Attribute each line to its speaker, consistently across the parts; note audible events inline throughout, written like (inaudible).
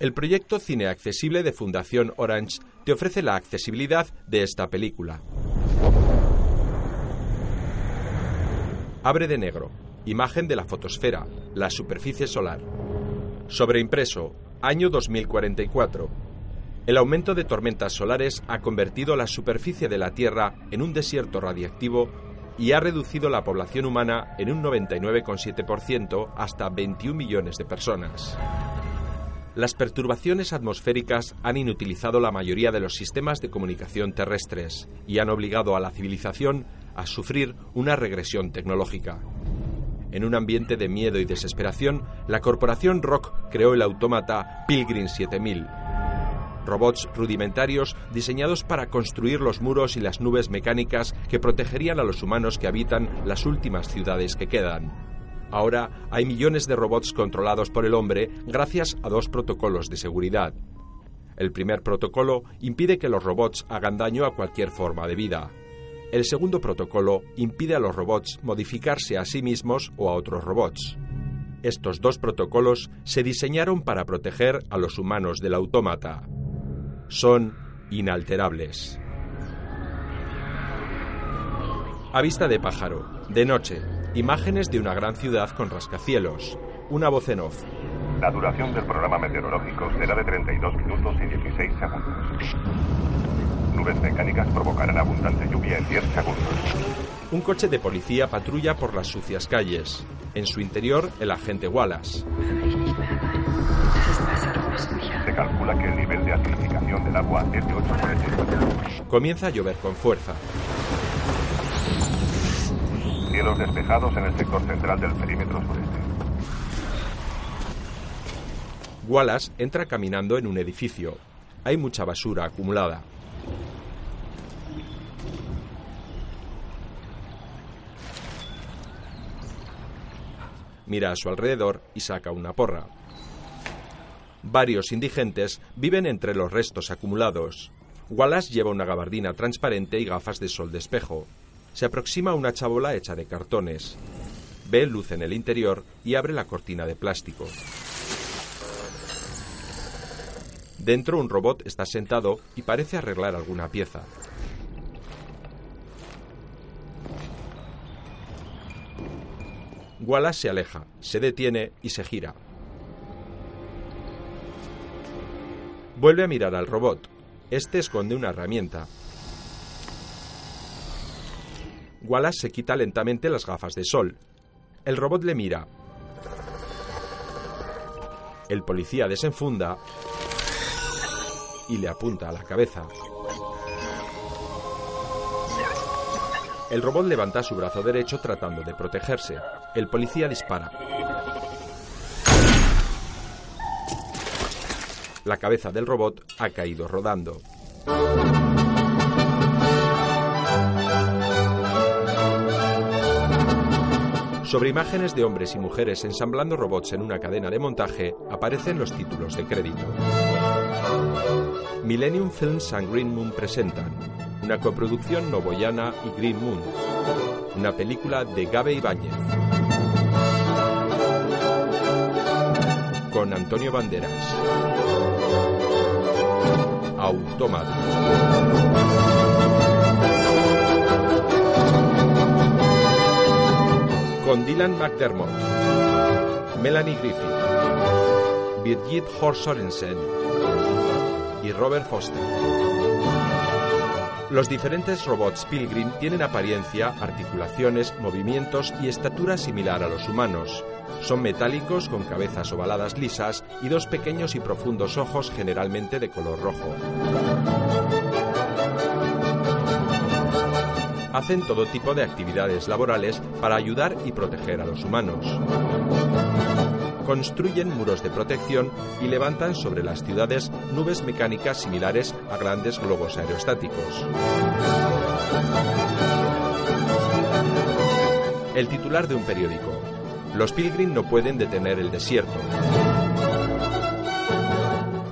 Speaker 1: El proyecto Cine Accesible de Fundación Orange te ofrece la accesibilidad de esta película. Abre de negro. Imagen de la fotosfera, la superficie solar. Sobreimpreso, año 2044. El aumento de tormentas solares ha convertido la superficie de la Tierra en un desierto radiactivo y ha reducido la población humana en un 99,7% hasta 21 millones de personas. Las perturbaciones atmosféricas han inutilizado la mayoría de los sistemas de comunicación terrestres y han obligado a la civilización a sufrir una regresión tecnológica. En un ambiente de miedo y desesperación, la corporación Rock creó el autómata Pilgrim 7000, robots rudimentarios diseñados para construir los muros y las nubes mecánicas que protegerían a los humanos que habitan las últimas ciudades que quedan. Ahora hay millones de robots controlados por el hombre gracias a dos protocolos de seguridad. El primer protocolo impide que los robots hagan daño a cualquier forma de vida. El segundo protocolo impide a los robots modificarse a sí mismos o a otros robots. Estos dos protocolos se diseñaron para proteger a los humanos del autómata. Son inalterables. A vista de pájaro, de noche, Imágenes de una gran ciudad con rascacielos. Una voz en off.
Speaker 2: La duración del programa meteorológico será de 32 minutos y 16 segundos. Nubes mecánicas provocarán abundante lluvia en 10 segundos.
Speaker 1: Un coche de policía patrulla por las sucias calles. En su interior, el agente Wallace.
Speaker 2: Se calcula que el nivel de acidificación del agua es de 8
Speaker 1: Comienza a llover con fuerza
Speaker 2: en el sector central del perímetro sureste.
Speaker 1: Wallace entra caminando en un edificio. Hay mucha basura acumulada. Mira a su alrededor y saca una porra. Varios indigentes viven entre los restos acumulados. Wallace lleva una gabardina transparente y gafas de sol de espejo. Se aproxima a una chabola hecha de cartones. Ve luz en el interior y abre la cortina de plástico. Dentro un robot está sentado y parece arreglar alguna pieza. Wallace se aleja, se detiene y se gira. Vuelve a mirar al robot. Este esconde una herramienta. Wallace se quita lentamente las gafas de sol. El robot le mira. El policía desenfunda y le apunta a la cabeza. El robot levanta su brazo derecho tratando de protegerse. El policía dispara. La cabeza del robot ha caído rodando. Sobre imágenes de hombres y mujeres ensamblando robots en una cadena de montaje aparecen los títulos de crédito. Millennium Films and Green Moon presentan una coproducción novoyana y Green Moon, una película de Gabe Ibáñez, con Antonio Banderas, Automata. Con Dylan McDermott, Melanie Griffith, Birgit Horsorensen y Robert Foster. Los diferentes robots Pilgrim tienen apariencia, articulaciones, movimientos y estatura similar a los humanos. Son metálicos con cabezas ovaladas lisas y dos pequeños y profundos ojos generalmente de color rojo. Hacen todo tipo de actividades laborales para ayudar y proteger a los humanos. Construyen muros de protección y levantan sobre las ciudades nubes mecánicas similares a grandes globos aerostáticos. El titular de un periódico. Los Pilgrim no pueden detener el desierto.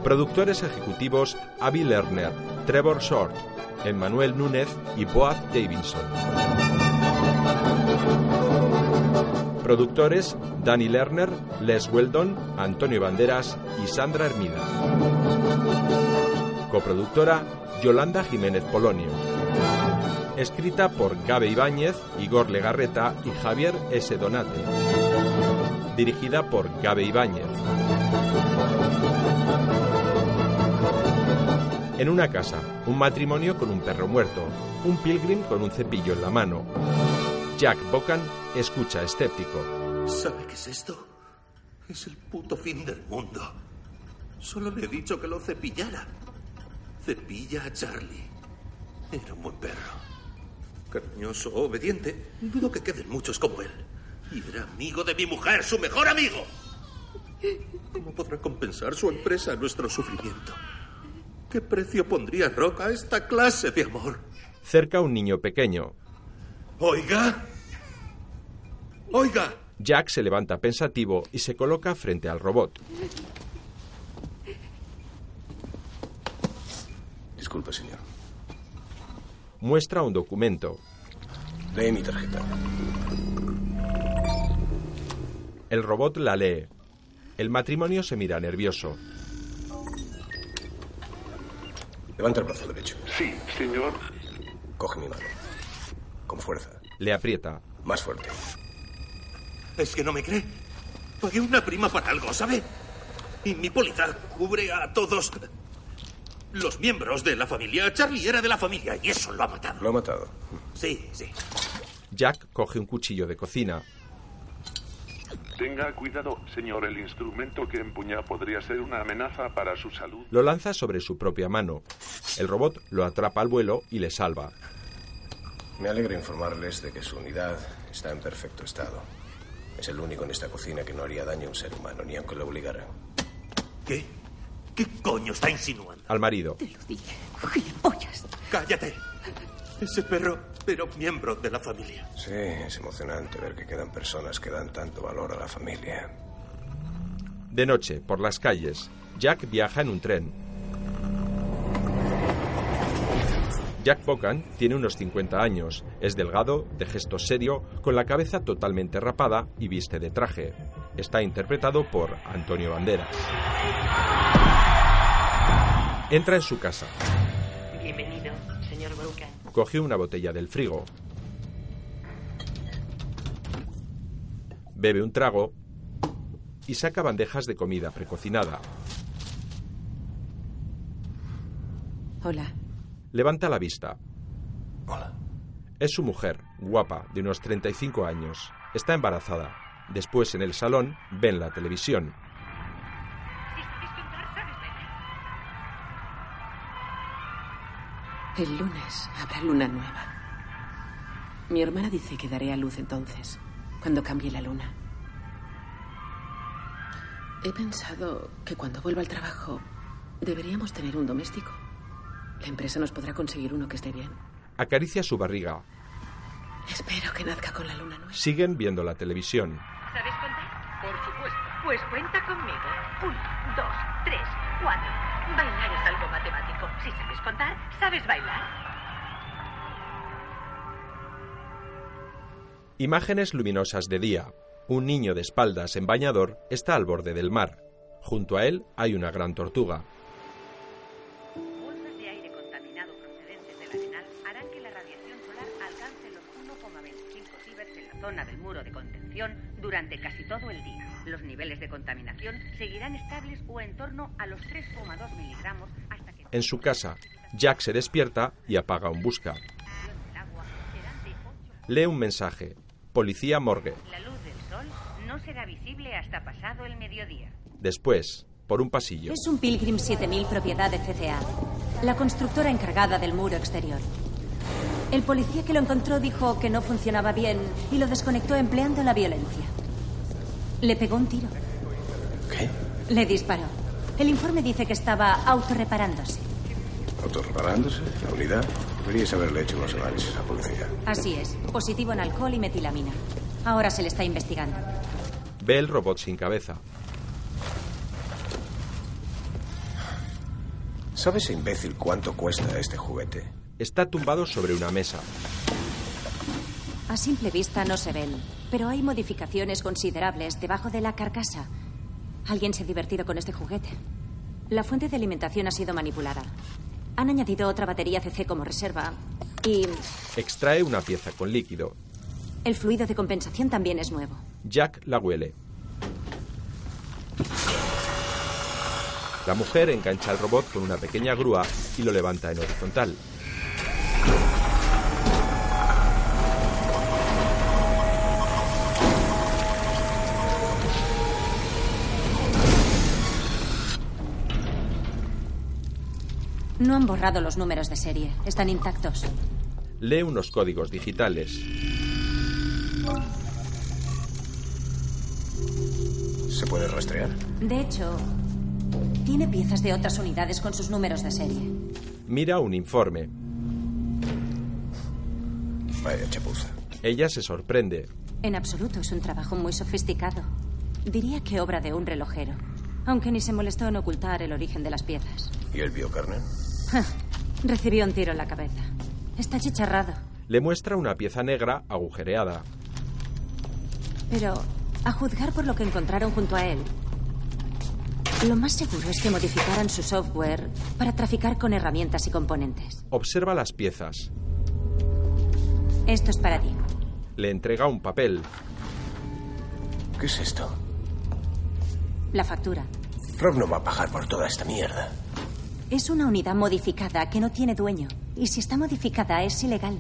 Speaker 1: Productores ejecutivos Avi Lerner, Trevor Short, Emmanuel Núñez y Boaz Davidson. Productores Danny Lerner, Les Weldon, Antonio Banderas y Sandra Hermida. Coproductora Yolanda Jiménez Polonio. Escrita por Gabe Ibáñez, Igor Legarreta y Javier S. Donate. Dirigida por Gabe Ibáñez. En una casa, un matrimonio con un perro muerto, un pilgrim con un cepillo en la mano. Jack Bocan escucha escéptico.
Speaker 3: ¿Sabe qué es esto? Es el puto fin del mundo. Solo le he dicho que lo cepillara. Cepilla a Charlie. Era un buen perro. Cariñoso, obediente. Dudo que queden muchos como él. Y era amigo de mi mujer, su mejor amigo. ¿Cómo podrá compensar su empresa nuestro sufrimiento? ¿Qué precio pondría Rock a esta clase de amor?
Speaker 1: Cerca un niño pequeño.
Speaker 3: Oiga. Oiga.
Speaker 1: Jack se levanta pensativo y se coloca frente al robot.
Speaker 4: Disculpe, señor.
Speaker 1: Muestra un documento.
Speaker 4: Lee mi tarjeta.
Speaker 1: El robot la lee. El matrimonio se mira nervioso.
Speaker 4: Levanta el brazo derecho.
Speaker 5: Sí, señor.
Speaker 4: Coge mi mano. Con fuerza.
Speaker 1: Le aprieta.
Speaker 4: Más fuerte.
Speaker 3: ¿Es que no me cree? Pagué una prima para algo, ¿sabe? Y mi póliza cubre a todos los miembros de la familia. Charlie era de la familia y eso lo ha matado.
Speaker 4: Lo ha matado.
Speaker 3: Sí, sí.
Speaker 1: Jack coge un cuchillo de cocina.
Speaker 5: Tenga cuidado, señor. El instrumento que empuña podría ser una amenaza para su salud.
Speaker 1: Lo lanza sobre su propia mano. El robot lo atrapa al vuelo y le salva.
Speaker 4: Me alegra informarles de que su unidad está en perfecto estado. Es el único en esta cocina que no haría daño a un ser humano, ni aunque lo obligaran.
Speaker 3: ¿Qué? ¿Qué coño está insinuando?
Speaker 1: Al marido.
Speaker 6: Te lo dije, gilipollas.
Speaker 3: Cállate. Ese perro era un miembro de la familia.
Speaker 4: Sí, es emocionante ver que quedan personas que dan tanto valor a la familia.
Speaker 1: De noche, por las calles, Jack viaja en un tren. Jack Bocan tiene unos 50 años, es delgado, de gesto serio, con la cabeza totalmente rapada y viste de traje. Está interpretado por Antonio Banderas. Entra en su casa. Coge una botella del frigo. Bebe un trago y saca bandejas de comida precocinada.
Speaker 6: Hola.
Speaker 1: Levanta la vista.
Speaker 4: Hola.
Speaker 1: Es su mujer, guapa, de unos 35 años. Está embarazada. Después, en el salón, ven la televisión.
Speaker 6: El lunes habrá luna nueva. Mi hermana dice que daré a luz entonces, cuando cambie la luna. He pensado que cuando vuelva al trabajo deberíamos tener un doméstico. La empresa nos podrá conseguir uno que esté bien.
Speaker 1: Acaricia su barriga.
Speaker 6: Espero que nazca con la luna nueva.
Speaker 1: Siguen viendo la televisión.
Speaker 7: ¿Sabes contar? Por supuesto. Pues cuenta conmigo. Uno, dos, tres, cuatro. Bailar es algo matemático. Si sabes contar, sabes bailar.
Speaker 1: Imágenes luminosas de día. Un niño de espaldas en bañador está al borde del mar. Junto a él hay una gran tortuga.
Speaker 7: Bolsas de aire contaminado procedentes del arenal harán que la radiación solar alcance los 1,25 sieverts en la zona del muro de contención durante casi todo el día. Los niveles de contaminación seguirán estables o en torno a los 3,2 miligramos hasta que
Speaker 1: En su casa, Jack se despierta y apaga un busca.
Speaker 7: el agua serán de 8
Speaker 1: Lee un mensaje. Policía morgue.
Speaker 7: La luz del sol no será visible hasta pasado el mediodía.
Speaker 1: Después, por un pasillo.
Speaker 8: Es un Pilgrim 7000 propiedad de CCA, la constructora encargada del muro exterior. El policía que lo encontró dijo que no funcionaba bien y lo desconectó empleando la violencia. Le pegó un tiro.
Speaker 4: ¿Qué?
Speaker 8: Le disparó. El informe dice que estaba autorreparándose.
Speaker 4: ¿Autorreparándose? ¿La unidad? Deberías haberle hecho unos análisis a policía.
Speaker 8: Así es, positivo en alcohol y metilamina. Ahora se le está investigando.
Speaker 1: Ve el robot sin cabeza.
Speaker 4: ¿Sabe ese imbécil cuánto cuesta este juguete?
Speaker 1: Está tumbado sobre una mesa.
Speaker 8: A simple vista no se ven, pero hay modificaciones considerables debajo de la carcasa. Alguien se ha divertido con este juguete. La fuente de alimentación ha sido manipulada. Han añadido otra batería CC como reserva y
Speaker 1: Extrae una pieza con líquido.
Speaker 8: el fluido de compensación también es nuevo.
Speaker 1: Jack la huele. La mujer engancha al robot con una pequeña grúa y lo levanta en horizontal.
Speaker 8: No han borrado los números de serie. Están intactos.
Speaker 1: Lee unos códigos digitales.
Speaker 4: ¿Se puede rastrear?
Speaker 8: De hecho, tiene piezas de otras unidades con sus números de serie.
Speaker 1: Mira un informe.
Speaker 4: Vaya chapuza.
Speaker 1: Ella se sorprende.
Speaker 8: En absoluto, es un trabajo muy sofisticado. Diría que obra de un relojero, aunque ni se molestó en ocultar el origen de las piezas.
Speaker 4: ¿Y el biocarnet?
Speaker 8: Recibió un tiro en la cabeza. Está chicharrado,
Speaker 1: Le muestra una pieza negra agujereada.
Speaker 8: pero a juzgar por lo que encontraron junto a él, lo más seguro es que modificaran su software para traficar con herramientas y componentes.
Speaker 1: Observa las piezas.
Speaker 8: Esto es para ti.
Speaker 1: Le entrega un papel.
Speaker 4: ¿Qué es esto?
Speaker 8: La factura.
Speaker 4: Rob no va a pagar por toda esta mierda.
Speaker 8: Es una unidad modificada que no tiene dueño. Y si está modificada es ilegal.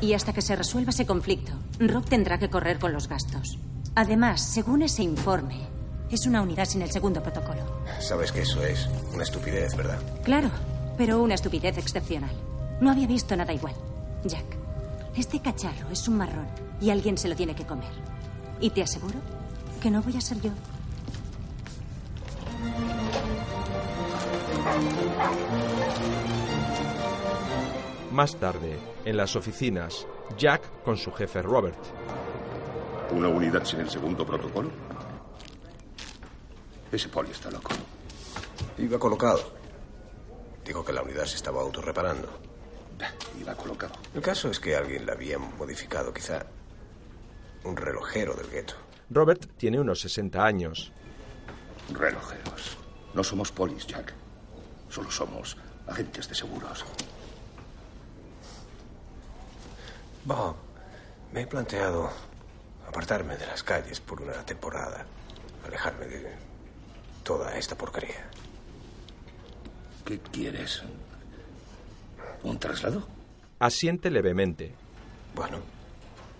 Speaker 8: Y hasta que se resuelva ese conflicto, Rob tendrá que correr con los gastos. Además, según ese informe, es una unidad sin el segundo protocolo.
Speaker 4: Sabes que eso es una estupidez, ¿verdad?
Speaker 8: Claro, pero una estupidez excepcional. No había visto nada igual. Jack, este cacharro es un marrón y alguien se lo tiene que comer. Y te aseguro que no voy a ser yo.
Speaker 1: Más tarde, en las oficinas, Jack con su jefe Robert.
Speaker 9: ¿Una unidad sin el segundo protocolo? Ese poli está loco.
Speaker 4: Iba colocado. Dijo que la unidad se estaba autorreparando.
Speaker 9: Iba colocado.
Speaker 4: El caso es que alguien la había modificado, quizá un relojero del gueto.
Speaker 1: Robert tiene unos 60 años.
Speaker 9: Relojeros. No somos polis, Jack. Solo somos agentes de seguros.
Speaker 4: Bob, me he planteado apartarme de las calles por una temporada. Alejarme de toda esta porquería.
Speaker 9: ¿Qué quieres? ¿Un traslado?
Speaker 1: Asiente levemente.
Speaker 4: Bueno,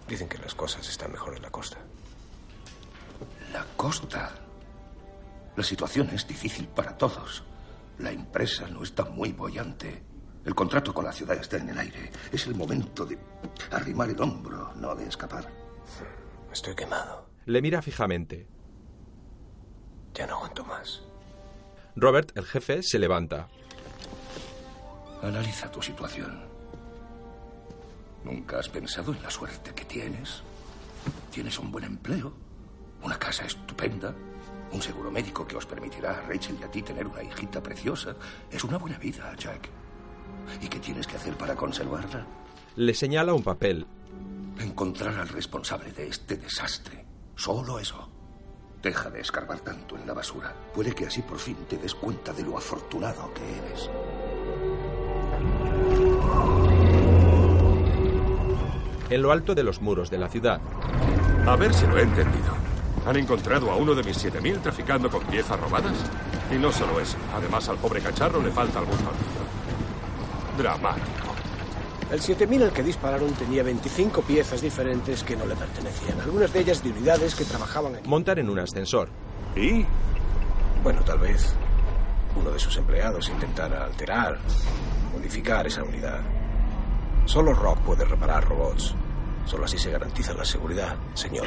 Speaker 4: dicen que las cosas están mejor en la costa.
Speaker 9: La costa. La situación es difícil para todos. La empresa no está muy bollante. El contrato con la ciudad está en el aire. Es el momento de arrimar el hombro, no de escapar.
Speaker 4: Estoy quemado.
Speaker 1: Le mira fijamente.
Speaker 4: Ya no aguanto más.
Speaker 1: Robert, el jefe, se levanta.
Speaker 9: Analiza tu situación. ¿Nunca has pensado en la suerte que tienes? Tienes un buen empleo, una casa estupenda, un seguro médico que os permitirá a Rachel y a ti tener una hijita preciosa. Es una buena vida, Jack. ¿Y qué tienes que hacer para conservarla?
Speaker 1: Le señala un papel.
Speaker 9: Encontrar al responsable de este desastre. Solo eso. Deja de escarbar tanto en la basura. Puede que así por fin te des cuenta de lo afortunado que eres.
Speaker 1: En lo alto de los muros de la ciudad,
Speaker 10: A ver si lo he entendido. ¿Han encontrado a uno de mis 7.000 traficando con piezas robadas? Y no solo eso, además al pobre cacharro le falta algún tornillo. Dramático.
Speaker 11: El 7000 al que dispararon tenía 25 piezas diferentes que no le pertenecían, algunas de ellas de unidades que trabajaban aquí.
Speaker 1: montan en un ascensor.
Speaker 10: ¿Y?
Speaker 4: Bueno, tal vez uno de sus empleados intentara alterar, modificar esa unidad. Solo Rob puede reparar robots. Solo así se garantiza la seguridad, señor.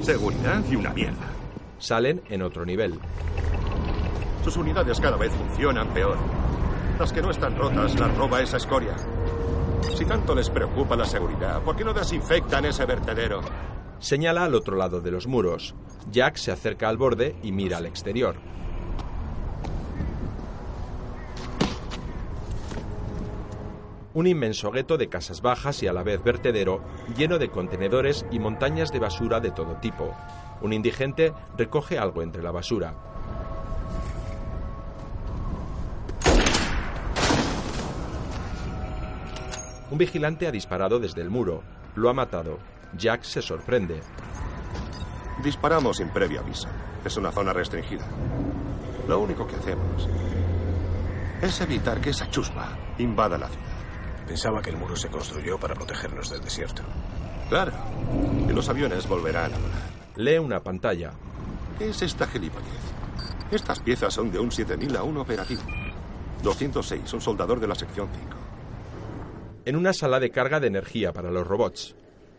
Speaker 10: Seguridad y una mierda.
Speaker 1: Salen en otro nivel.
Speaker 10: Sus unidades cada vez funcionan peor. Las que no están rotas las roba esa escoria. Si tanto les preocupa la seguridad, ¿por qué no desinfectan ese vertedero?
Speaker 1: Señala al otro lado de los muros. Jack se acerca al borde y mira al exterior. Un inmenso gueto de casas bajas y a la vez vertedero, lleno de contenedores y montañas de basura de todo tipo. Un indigente recoge algo entre la basura. Un vigilante ha disparado desde el muro. Lo ha matado. Jack se sorprende.
Speaker 10: Disparamos sin previo aviso. Es una zona restringida. Lo único que hacemos es evitar que esa chusma invada la ciudad.
Speaker 4: Pensaba que el muro se construyó para protegernos del desierto.
Speaker 10: Claro. Los aviones volverán a volar.
Speaker 1: Lee una pantalla.
Speaker 10: ¿Qué es esta gilipollez? Estas piezas son de un 7000 a 1 operativo. 206, un soldador de la sección 5.
Speaker 1: En una sala de carga de energía para los robots.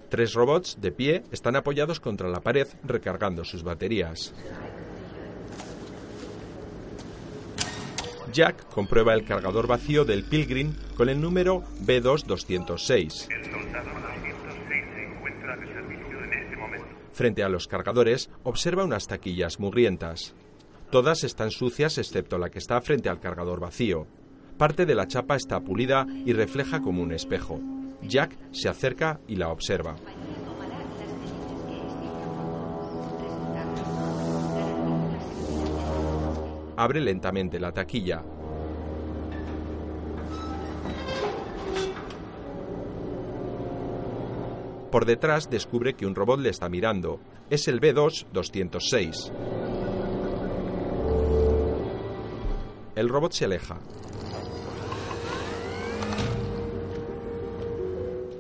Speaker 1: Tres robots de pie están apoyados contra la pared recargando sus baterías. Jack comprueba el cargador vacío del Pilgrim con el número B2206.
Speaker 2: El soldado 206 se encuentra de servicio este momento.
Speaker 1: Frente a los cargadores observa unas taquillas mugrientas. Todas están sucias excepto la que está frente al cargador vacío. Parte de la chapa está pulida y refleja como un espejo. Jack se acerca y la observa. Abre lentamente la taquilla. Por detrás descubre que un robot le está mirando. Es el B2-206. El robot se aleja.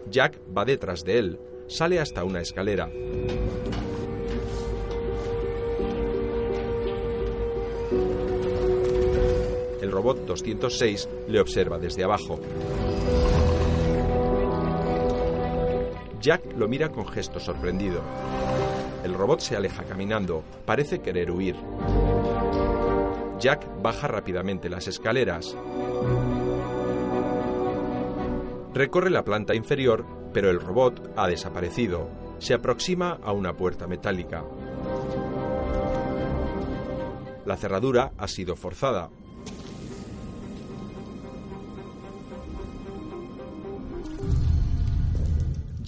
Speaker 1: Jack va detrás de él. Sale hasta una escalera. El robot 206 le observa desde abajo. Jack lo mira con gesto sorprendido. El robot se aleja caminando. Parece querer huir. Jack baja rápidamente las escaleras. Recorre la planta inferior, pero el robot ha desaparecido. Se aproxima a una puerta metálica. La cerradura ha sido forzada.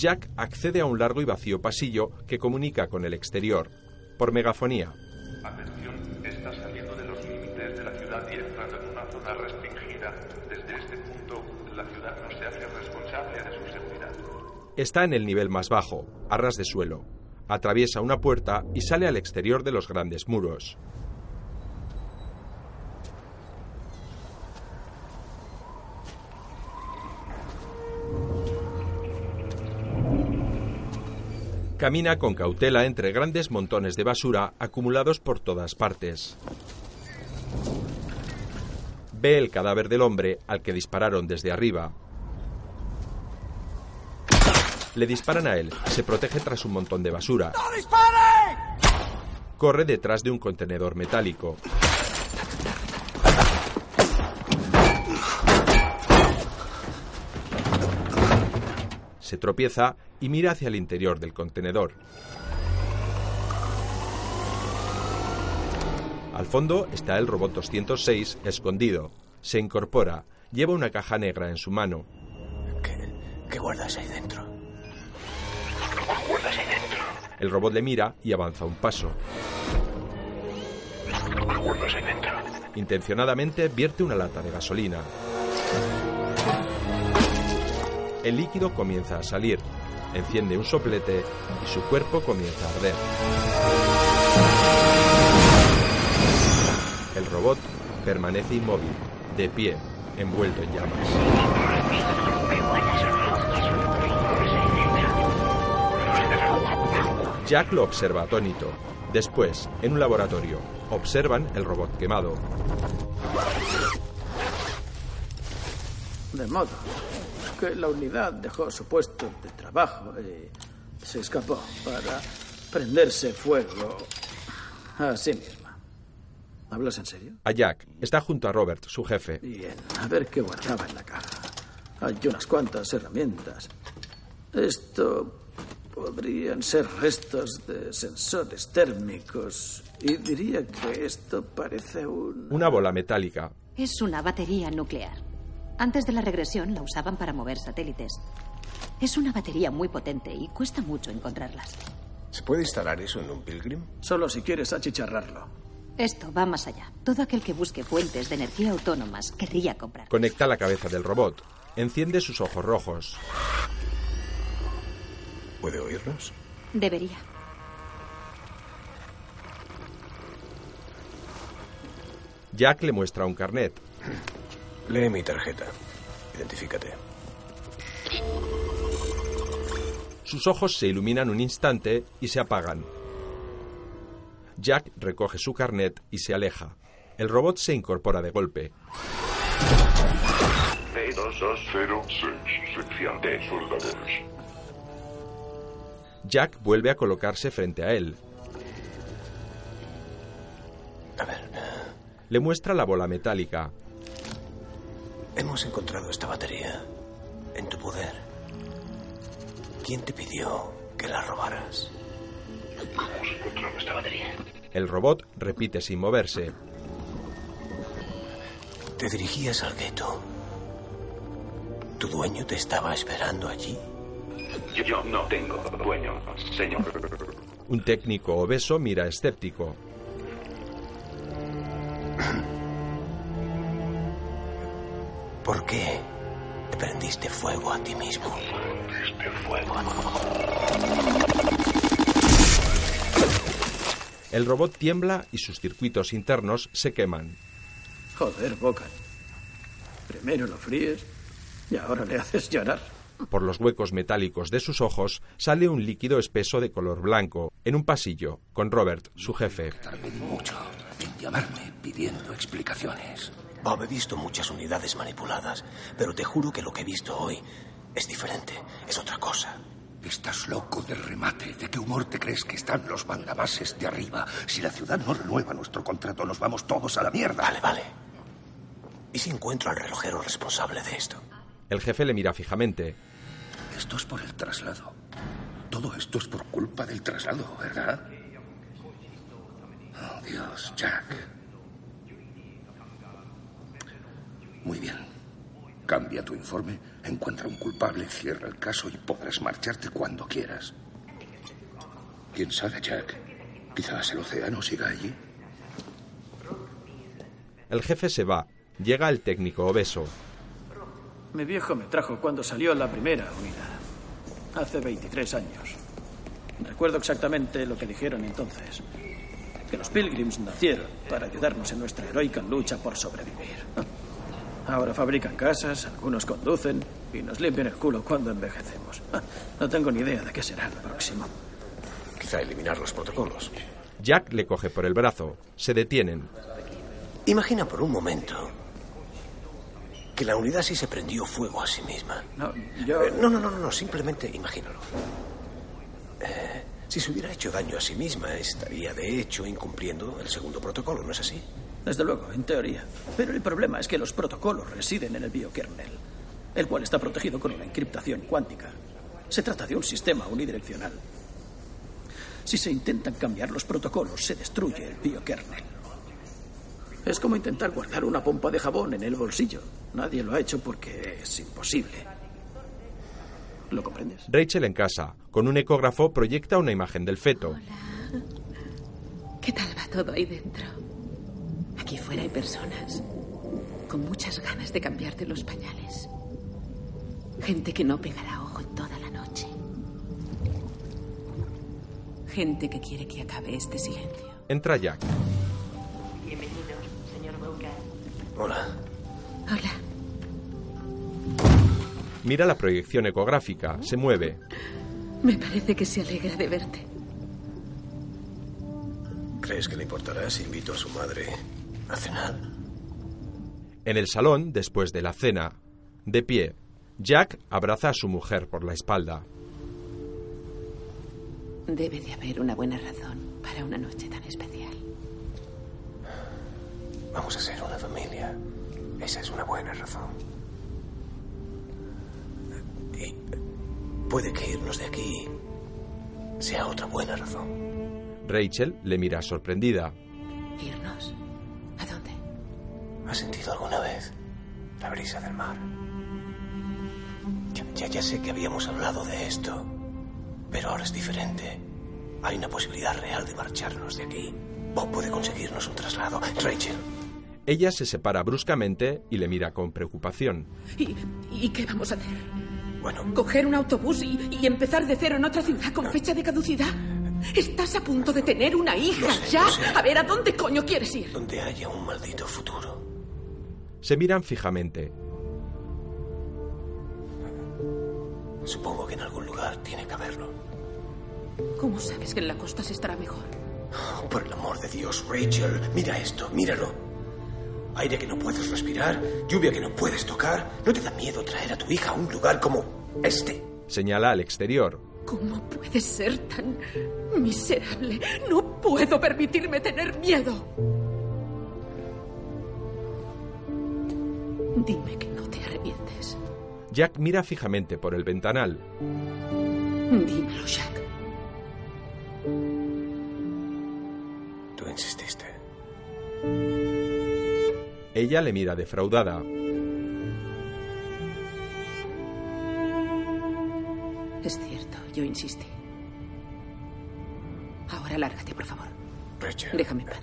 Speaker 1: Jack accede a un largo y vacío pasillo que comunica con el exterior, por megafonía.
Speaker 2: Atención, está saliendo de los límites de la ciudad y entrando en una zona restringida. Desde este punto, la ciudad no se hace responsable de su seguridad.
Speaker 1: Está en el nivel más bajo, a ras de suelo. Atraviesa una puerta y sale al exterior de los grandes muros. Camina con cautela entre grandes montones de basura acumulados por todas partes. Ve el cadáver del hombre al que dispararon desde arriba. Le disparan a él. Se protege tras un montón de basura. Corre detrás de un contenedor metálico. Se tropieza y mira hacia el interior del contenedor. Al fondo está el robot 206 escondido. Se incorpora. Lleva una caja negra en su mano.
Speaker 4: ¿Qué guardas ahí dentro?
Speaker 2: ¿Qué guardas ahí dentro?
Speaker 1: El robot le mira y avanza un paso.
Speaker 2: ¿Qué guardas ahí dentro?
Speaker 1: Intencionadamente vierte una lata de gasolina. El líquido comienza a salir. Enciende un soplete y su cuerpo comienza a arder. El robot permanece inmóvil, de pie, envuelto en llamas. Jack lo observa atónito. Después, en un laboratorio, observan el robot quemado.
Speaker 11: De modo que la unidad dejó su puesto de trabajo y se escapó para prenderse fuego a sí misma. ¿Hablas en serio?
Speaker 1: A Jack. Está junto a Robert, su jefe.
Speaker 11: Bien, a ver qué guardaba en la caja. Hay unas cuantas herramientas. Esto podrían ser restos de sensores térmicos. Y diría que esto parece un...
Speaker 1: Una bola metálica.
Speaker 8: Es una batería nuclear. Antes de la regresión la usaban para mover satélites. Es una batería muy potente y cuesta mucho encontrarlas.
Speaker 4: ¿Se puede instalar eso en un Pilgrim?
Speaker 11: Solo si quieres achicharrarlo.
Speaker 8: Esto va más allá. Todo aquel que busque fuentes de energía autónomas querría comprar.
Speaker 1: Conecta la cabeza del robot. Enciende sus ojos rojos.
Speaker 4: ¿Puede oírnos?
Speaker 8: Debería.
Speaker 1: Jack le muestra un carnet.
Speaker 4: Lee mi tarjeta. Identifícate.
Speaker 1: Sus ojos se iluminan un instante y se apagan. Jack recoge su carnet y se aleja. El robot se incorpora de golpe.
Speaker 2: P2206, sección de soldadores.
Speaker 1: Jack vuelve a colocarse frente a él.
Speaker 4: A ver,
Speaker 1: Le muestra la bola metálica.
Speaker 4: Hemos encontrado esta batería en tu poder. ¿Quién te pidió que la robaras?
Speaker 2: Hemos encontrado esta batería.
Speaker 1: El robot repite sin moverse.
Speaker 4: Te dirigías al gueto. ¿Tu dueño te estaba esperando allí?
Speaker 2: Yo, yo no tengo dueño, señor.
Speaker 1: Un técnico obeso mira escéptico. (clears throat)
Speaker 4: ¿Por qué te prendiste fuego a ti mismo?
Speaker 2: Este fuego.
Speaker 1: El robot tiembla y sus circuitos internos se queman.
Speaker 11: Joder, Boca. Primero lo fríes y ahora le haces llorar.
Speaker 1: Por los huecos metálicos de sus ojos sale un líquido espeso de color blanco, en un pasillo, con Robert, su jefe.
Speaker 9: Tardé mucho en llamarme pidiendo explicaciones.
Speaker 4: Bob, he visto muchas unidades manipuladas, pero te juro que lo que he visto hoy es diferente, es otra cosa.
Speaker 9: Estás loco de remate. ¿De qué humor te crees que están los mandamases de arriba? Si la ciudad no renueva nuestro contrato, nos vamos todos a la mierda.
Speaker 4: Vale, vale. ¿Y si encuentro al relojero responsable de esto?
Speaker 1: El jefe le mira fijamente.
Speaker 9: Esto es por el traslado. Todo esto es por culpa del traslado, ¿verdad? Oh, Dios, Jack. Muy bien. Cambia tu informe, encuentra un culpable, cierra el caso y podrás marcharte cuando quieras. ¿Quién sabe, Jack? Quizás el océano siga allí.
Speaker 1: El jefe se va. Llega el técnico obeso.
Speaker 11: Mi viejo me trajo cuando salió la primera unidad. Hace 23 años. Recuerdo exactamente lo que dijeron entonces. Que los Pilgrims nacieron para ayudarnos en nuestra heroica lucha por sobrevivir. Ahora fabrican casas, algunos conducen y nos limpian el culo cuando envejecemos. No tengo ni idea de qué será lo próximo.
Speaker 4: Quizá eliminar los protocolos.
Speaker 1: Jack le coge por el brazo. Se detienen.
Speaker 4: Imagina por un momento que la unidad sí se prendió fuego a sí misma.
Speaker 11: No, yo...
Speaker 4: Eh, no, no, no, no, no, simplemente imagínalo. Eh, si se hubiera hecho daño a sí misma, estaría de hecho incumpliendo el segundo protocolo, ¿no es así?
Speaker 11: Desde luego, en teoría. Pero el problema es que los protocolos residen en el biokernel, el cual está protegido con una encriptación cuántica. Se trata de un sistema unidireccional. Si se intentan cambiar los protocolos, se destruye el biokernel. Es como intentar guardar una pompa de jabón en el bolsillo. Nadie lo ha hecho porque es imposible. ¿Lo comprendes?
Speaker 1: Rachel en casa, con un ecógrafo, proyecta una imagen del feto.
Speaker 6: ¿Qué tal va todo ahí dentro? Aquí fuera hay personas con muchas ganas de cambiarte los pañales. Gente que no pegará ojo en toda la noche. Gente que quiere que acabe este silencio.
Speaker 1: Entra Jack.
Speaker 12: Bienvenido, señor Vulcan.
Speaker 4: Hola.
Speaker 6: Hola.
Speaker 1: Mira la proyección ecográfica. Se mueve.
Speaker 6: Me parece que se alegra de verte.
Speaker 4: ¿Crees que le importará si invito a su madre a cenar?
Speaker 1: En el salón, después de la cena, de pie, Jack abraza a su mujer por la espalda.
Speaker 6: Debe de haber una buena razón para una noche tan especial.
Speaker 4: Vamos a ser una familia. Esa es una buena razón. Y puede que irnos de aquí sea otra buena razón.
Speaker 1: Rachel le mira sorprendida.
Speaker 6: ¿Irnos?
Speaker 4: ¿Has sentido alguna vez La brisa del mar. Ya, ya, ya sé que habíamos hablado de esto, pero ahora es diferente. Hay una posibilidad real de marcharnos de aquí. Bob puede conseguirnos un traslado. Rachel,
Speaker 1: Ella se separa bruscamente y le mira con preocupación.
Speaker 6: ¿Y, y qué vamos a hacer?
Speaker 4: Bueno.
Speaker 6: ¿Coger un autobús y, y empezar de cero en otra ciudad con fecha de caducidad? Estás a punto de tener una hija
Speaker 4: sé,
Speaker 6: ya. A ver, ¿a dónde coño quieres ir?
Speaker 4: donde haya un maldito futuro.
Speaker 1: Se miran fijamente.
Speaker 4: Supongo que en algún lugar tiene que haberlo.
Speaker 6: ¿Cómo sabes que en la costa se estará mejor?
Speaker 4: Oh, por el amor de Dios, Rachel, mira esto, míralo. Aire que no puedes respirar, lluvia que no puedes tocar. ¿No te da miedo traer a tu hija a un lugar como este?
Speaker 1: Señala al exterior.
Speaker 6: ¿Cómo puedes ser tan miserable? No puedo permitirme tener miedo. Dime que no te arrepientes.
Speaker 1: Jack mira fijamente por el ventanal.
Speaker 6: Dímelo, Jack.
Speaker 4: Tú insististe.
Speaker 1: Ella le mira defraudada.
Speaker 6: Es cierto, yo insistí. Ahora lárgate, por favor.
Speaker 4: Rachel.
Speaker 6: Déjame en paz.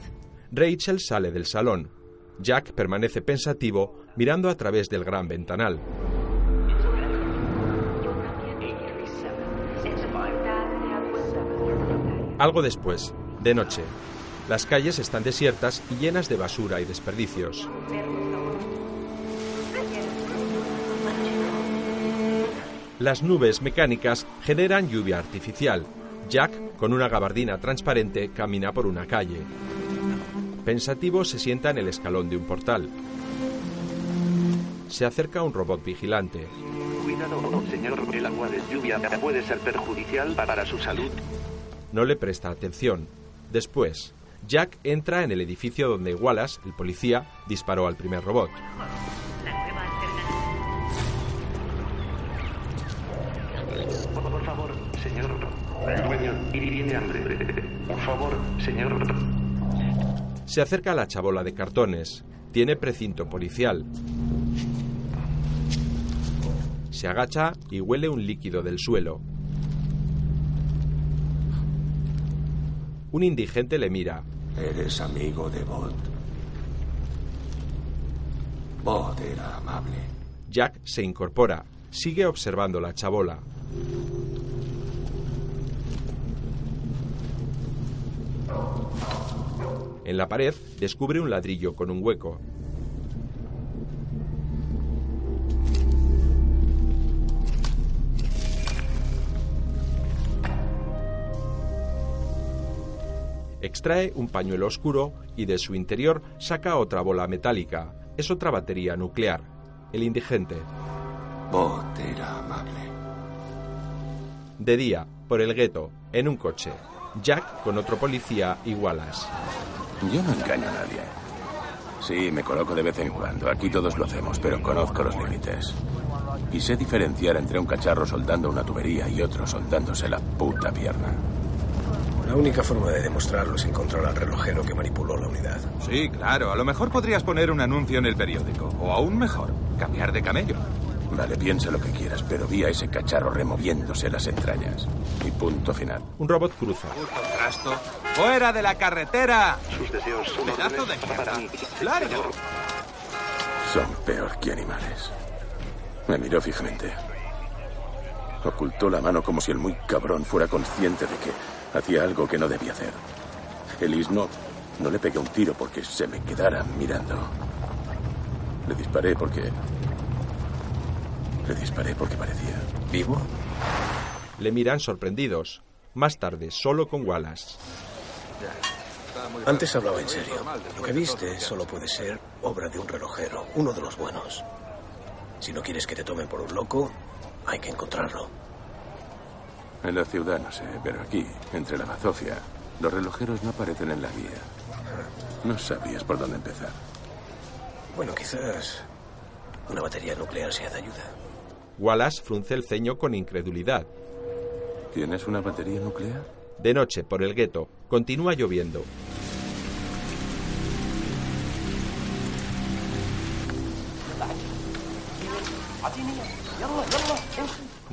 Speaker 1: Rachel sale del salón. Jack permanece pensativo mirando a través del gran ventanal. Algo después, de noche, las calles están desiertas y llenas de basura y desperdicios. Las nubes mecánicas generan lluvia artificial. Jack, con una gabardina transparente, camina por una calle. Pensativo se sienta en el escalón de un portal. Se acerca un robot vigilante.
Speaker 5: Cuidado, señor, el agua de lluvia puede ser perjudicial para su salud.
Speaker 1: No le presta atención. Después, Jack entra en el edificio donde Wallace, el policía, disparó al primer robot.
Speaker 5: Por, favor, señor. El dueño y tiene hambre. Por favor, señor.
Speaker 1: Se acerca a la chabola de cartones. Tiene precinto policial. Se agacha y huele un líquido del suelo. Un indigente le mira.
Speaker 10: Eres amigo de Bolt. Bolt era amable.
Speaker 1: Jack se incorpora. Sigue observando la chabola. En la pared descubre un ladrillo con un hueco. Extrae un pañuelo oscuro y de su interior saca otra bola metálica. Es otra batería nuclear. El indigente.
Speaker 10: Bolt era amable.
Speaker 1: De día, por el gueto, en un coche. Jack con otro policía y Wallace.
Speaker 10: Yo no engaño a nadie. Sí, me coloco de vez en cuando. Aquí todos lo hacemos, pero conozco los límites. Y sé diferenciar entre un cacharro soldando una tubería y otro soldándose la puta pierna.
Speaker 4: La única forma de demostrarlo es encontrar al relojero que manipuló la unidad.
Speaker 13: Sí, claro. A lo mejor podrías poner un anuncio en el periódico. O aún mejor, cambiar de camello.
Speaker 10: Vale, piensa lo que quieras, pero vi a ese cacharro removiéndose las entrañas. Y punto final.
Speaker 1: Un robot cruza.
Speaker 13: Trasto. ¡Fuera de la carretera!
Speaker 5: Sus deseos son
Speaker 13: Pedazo de
Speaker 5: mí.
Speaker 13: ¡Largo!
Speaker 10: Son peor que animales. Me miró fijamente. Ocultó la mano como si el muy cabrón fuera consciente de que hacía algo que no debía hacer. Ellis no, no le pegué un tiro porque se me quedara mirando. Le disparé porque... Le disparé porque parecía...
Speaker 4: ¿Vivo?
Speaker 1: Le miran sorprendidos. Más tarde, solo con Wallace.
Speaker 4: Antes hablaba en serio. Lo que viste solo puede ser obra de un relojero, uno de los buenos. Si no quieres que te tomen por un loco, hay que encontrarlo.
Speaker 10: En la ciudad no sé, pero aquí, entre la bazofia, los relojeros no aparecen en la guía. No sabías por dónde empezar.
Speaker 4: Bueno, quizás una batería nuclear sea de ayuda.
Speaker 1: Wallace frunce el ceño con incredulidad.
Speaker 10: ¿Tienes una batería nuclear?
Speaker 1: De noche, por el gueto, continúa lloviendo.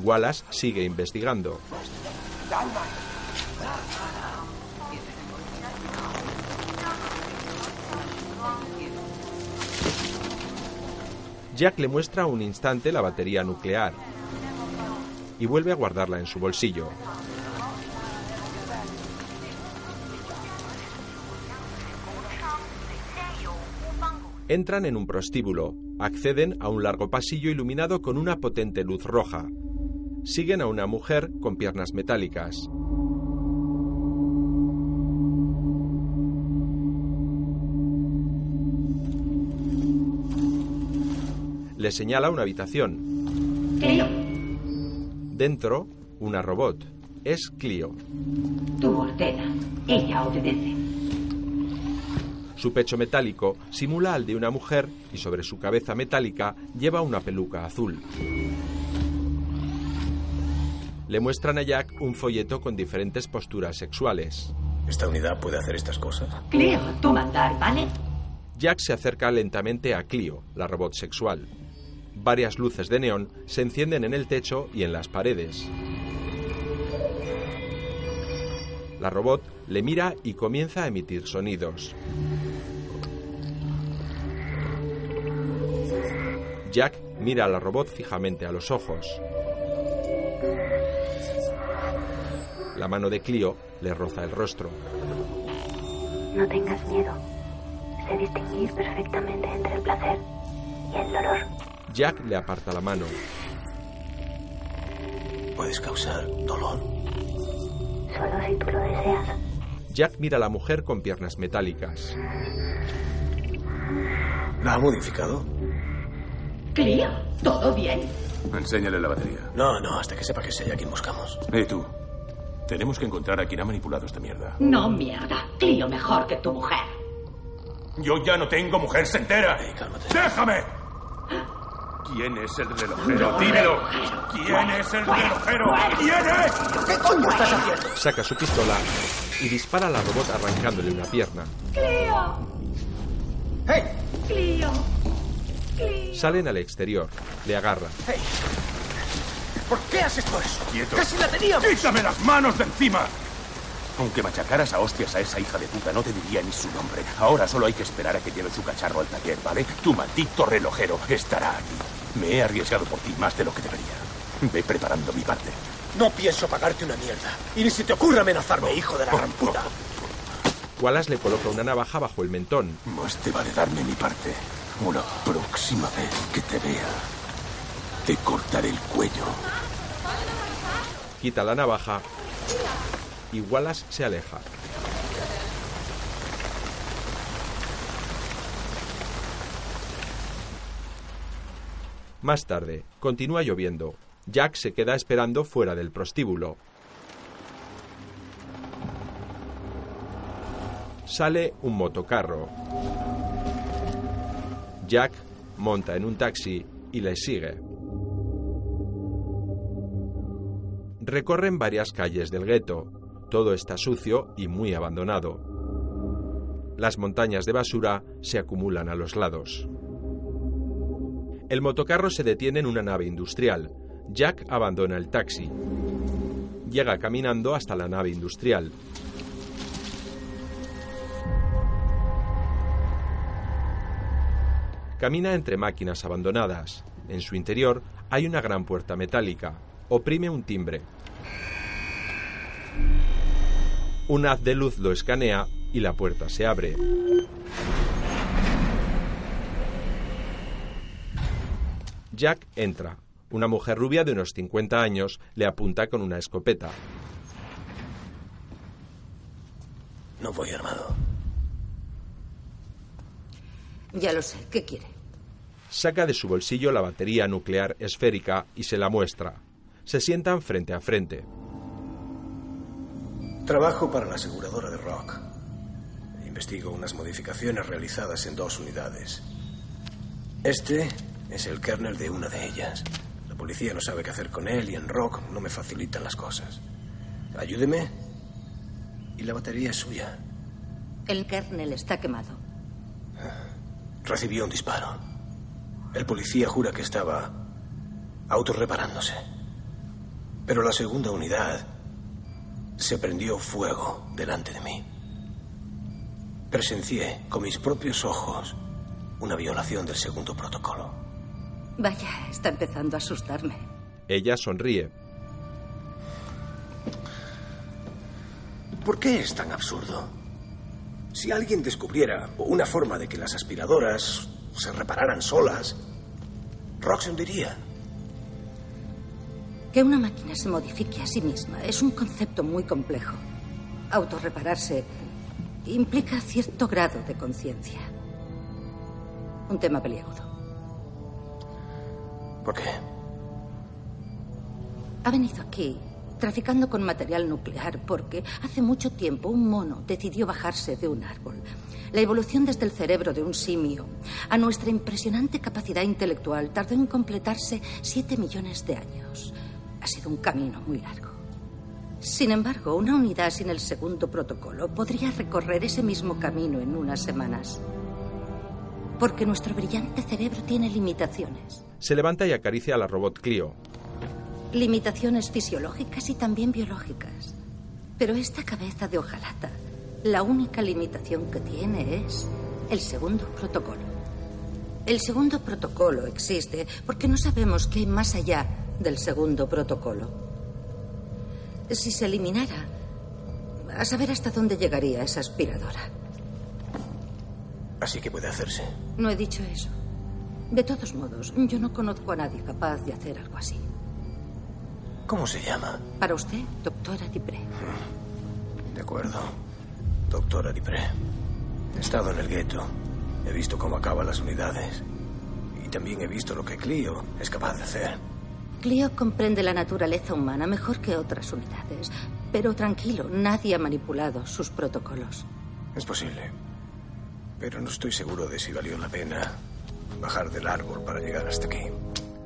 Speaker 1: Wallace sigue investigando. Jack le muestra un instante la batería nuclear y vuelve a guardarla en su bolsillo. Entran en un prostíbulo, acceden a un largo pasillo iluminado con una potente luz roja. Siguen a una mujer con piernas metálicas. Le señala una habitación.
Speaker 14: Clio,
Speaker 1: Dentro, una robot. Es Clio.
Speaker 14: tú ordena. Ella obedece.
Speaker 1: Su pecho metálico simula al de una mujer y sobre su cabeza metálica lleva una peluca azul. Le muestran a Jack un folleto con diferentes posturas sexuales.
Speaker 4: ¿Esta unidad puede hacer estas cosas?
Speaker 14: Clio, tú mandar, ¿vale?
Speaker 1: Jack se acerca lentamente a Clio, la robot sexual. Varias luces de neón se encienden en el techo y en las paredes. La robot le mira y comienza a emitir sonidos. Jack mira a la robot fijamente a los ojos. La mano de Clio le roza el rostro.
Speaker 15: No tengas miedo. Sé distinguir perfectamente entre el placer y el dolor.
Speaker 1: Jack le aparta la mano.
Speaker 4: Puedes causar dolor.
Speaker 15: Solo si tú lo deseas.
Speaker 1: Jack mira a la mujer con piernas metálicas.
Speaker 4: ¿La ha modificado?
Speaker 14: Clio, ¿todo bien?
Speaker 10: Enséñale la batería.
Speaker 4: No, no, hasta que sepa que sea a quien buscamos.
Speaker 10: ¿Y tú? Tenemos que encontrar a quien ha manipulado esta mierda.
Speaker 14: No, mierda. Clio mejor que tu mujer.
Speaker 10: Yo ya no tengo mujer, se entera. ¡Déjame! ¿Quién es el relojero? Dímelo. ¿Quién es el relojero? ¿Quién es?
Speaker 4: ¿Qué coño estás haciendo?
Speaker 1: Saca su pistola y dispara a la robot arrancándole una pierna.
Speaker 14: Clio,
Speaker 4: ¡Hey!
Speaker 14: Clio. Clio.
Speaker 1: Salen al exterior. Le agarra.
Speaker 4: ¡Hey! ¿Por qué has hecho eso?
Speaker 10: ¡Quieto!
Speaker 4: ¡Casi la teníamos!
Speaker 10: ¡Quítame las manos de encima! Aunque machacaras a hostias a esa hija de puta, no te diría ni su nombre. Ahora solo hay que esperar a que lleve su cacharro al taller, ¿vale? Tu maldito relojero estará aquí. Me he arriesgado por ti más de lo que debería. Ve preparando mi parte.
Speaker 4: No pienso pagarte una mierda. Y ni se te ocurra amenazarme, hijo de la gran puta.
Speaker 1: Wallace le coloca una navaja bajo el mentón.
Speaker 10: Más te vale darme mi parte. La próxima vez que te vea, te cortaré el cuello.
Speaker 1: Quita la navaja y Wallace se aleja. Más tarde, continúa lloviendo. Jack se queda esperando fuera del prostíbulo. Sale un motocarro. Jack monta en un taxi y le sigue. Recorren varias calles del gueto. Todo está sucio y muy abandonado. Las montañas de basura se acumulan a los lados. El motocarro se detiene en una nave industrial. Jack abandona el taxi. Llega caminando hasta la nave industrial. Camina entre máquinas abandonadas. En su interior hay una gran puerta metálica. Oprime un timbre. Un haz de luz lo escanea y la puerta se abre. Jack entra. Una mujer rubia de unos 50 años le apunta con una escopeta.
Speaker 4: No voy armado.
Speaker 6: Ya lo sé. ¿Qué quiere?
Speaker 1: Saca de su bolsillo la batería nuclear esférica y se la muestra. Se sientan frente a frente.
Speaker 4: Trabajo para la aseguradora de Rock. Investigo unas modificaciones realizadas en dos unidades. Este es el kernel de una de ellas. La policía no sabe qué hacer con él y en Rock no me facilitan las cosas. Ayúdeme y la batería es suya.
Speaker 6: El kernel está quemado.
Speaker 4: Recibió un disparo. El policía jura que estaba autorreparándose. Pero la segunda unidad se prendió fuego delante de mí. Presencié con mis propios ojos una violación del segundo protocolo.
Speaker 14: Vaya, está empezando a asustarme.
Speaker 1: Ella sonríe.
Speaker 4: ¿Por qué es tan absurdo? Si alguien descubriera una forma de que las aspiradoras se repararan solas, Rock se hundiría.
Speaker 14: Que una máquina se modifique a sí misma es un concepto muy complejo. Autorrepararse implica cierto grado de conciencia. Un tema peliagudo.
Speaker 4: ¿Por qué?
Speaker 14: Ha venido aquí traficando con material nuclear porque hace mucho tiempo un mono decidió bajarse de un árbol. La evolución desde el cerebro de un simio a nuestra impresionante capacidad intelectual tardó en completarse siete millones de años. Ha sido un camino muy largo. Sin embargo, una unidad sin el segundo protocolo podría recorrer ese mismo camino en unas semanas. Porque nuestro brillante cerebro tiene limitaciones.
Speaker 1: Se levanta y acaricia a la robot Clio.
Speaker 14: Limitaciones fisiológicas y también biológicas. Pero esta cabeza de hojalata, la única limitación que tiene es el segundo protocolo. El segundo protocolo existe porque no sabemos qué hay más allá del segundo protocolo. Si se eliminara, a saber hasta dónde llegaría esa aspiradora.
Speaker 4: Así que puede hacerse.
Speaker 14: No he dicho eso. De todos modos, yo no conozco a nadie capaz de hacer algo así.
Speaker 4: ¿Cómo se llama?
Speaker 14: Para usted, doctora Dipré.
Speaker 4: De acuerdo. Doctora Dipré. He estado en el gueto. He visto cómo acaban las unidades. Y también he visto lo que Clio es capaz de hacer.
Speaker 14: Clio comprende la naturaleza humana mejor que otras unidades. Pero tranquilo, nadie ha manipulado sus protocolos.
Speaker 4: Es posible. Pero no estoy seguro de si valió la pena bajar del árbol para llegar hasta aquí.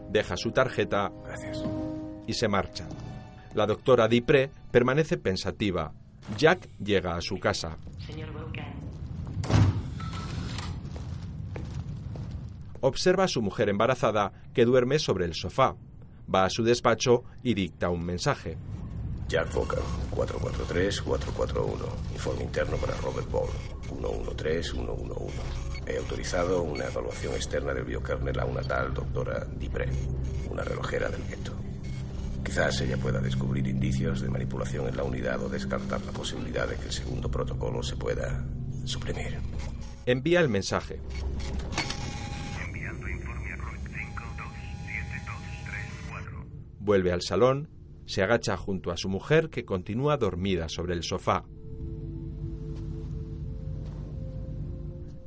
Speaker 1: Deja su tarjeta
Speaker 4: Gracias.
Speaker 1: y se marcha. La doctora Dipré permanece pensativa. Jack llega a su casa.
Speaker 12: Señor.
Speaker 1: Observa a su mujer embarazada que duerme sobre el sofá. Va a su despacho y dicta un mensaje.
Speaker 4: Jack Fokker, 443-441. Informe interno para Robert Ball, 113111. He autorizado una evaluación externa del biokernel a una tal doctora Dipré, una relojera del gueto. Quizás ella pueda descubrir indicios de manipulación en la unidad o descartar la posibilidad de que el segundo protocolo se pueda suprimir.
Speaker 1: Envía el mensaje.
Speaker 2: Enviando informe a ROC 527234.
Speaker 1: Vuelve al salón, se agacha junto a su mujer que continúa dormida sobre el sofá.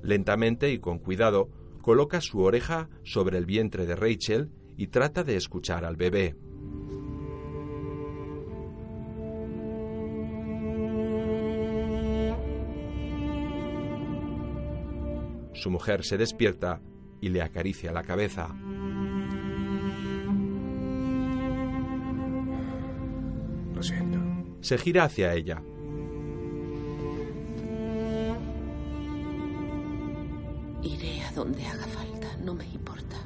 Speaker 1: Lentamente y con cuidado, coloca su oreja sobre el vientre de Rachel y trata de escuchar al bebé. Su mujer se despierta y le acaricia la cabeza. Se gira hacia ella.
Speaker 6: Iré a donde haga falta, no me importa.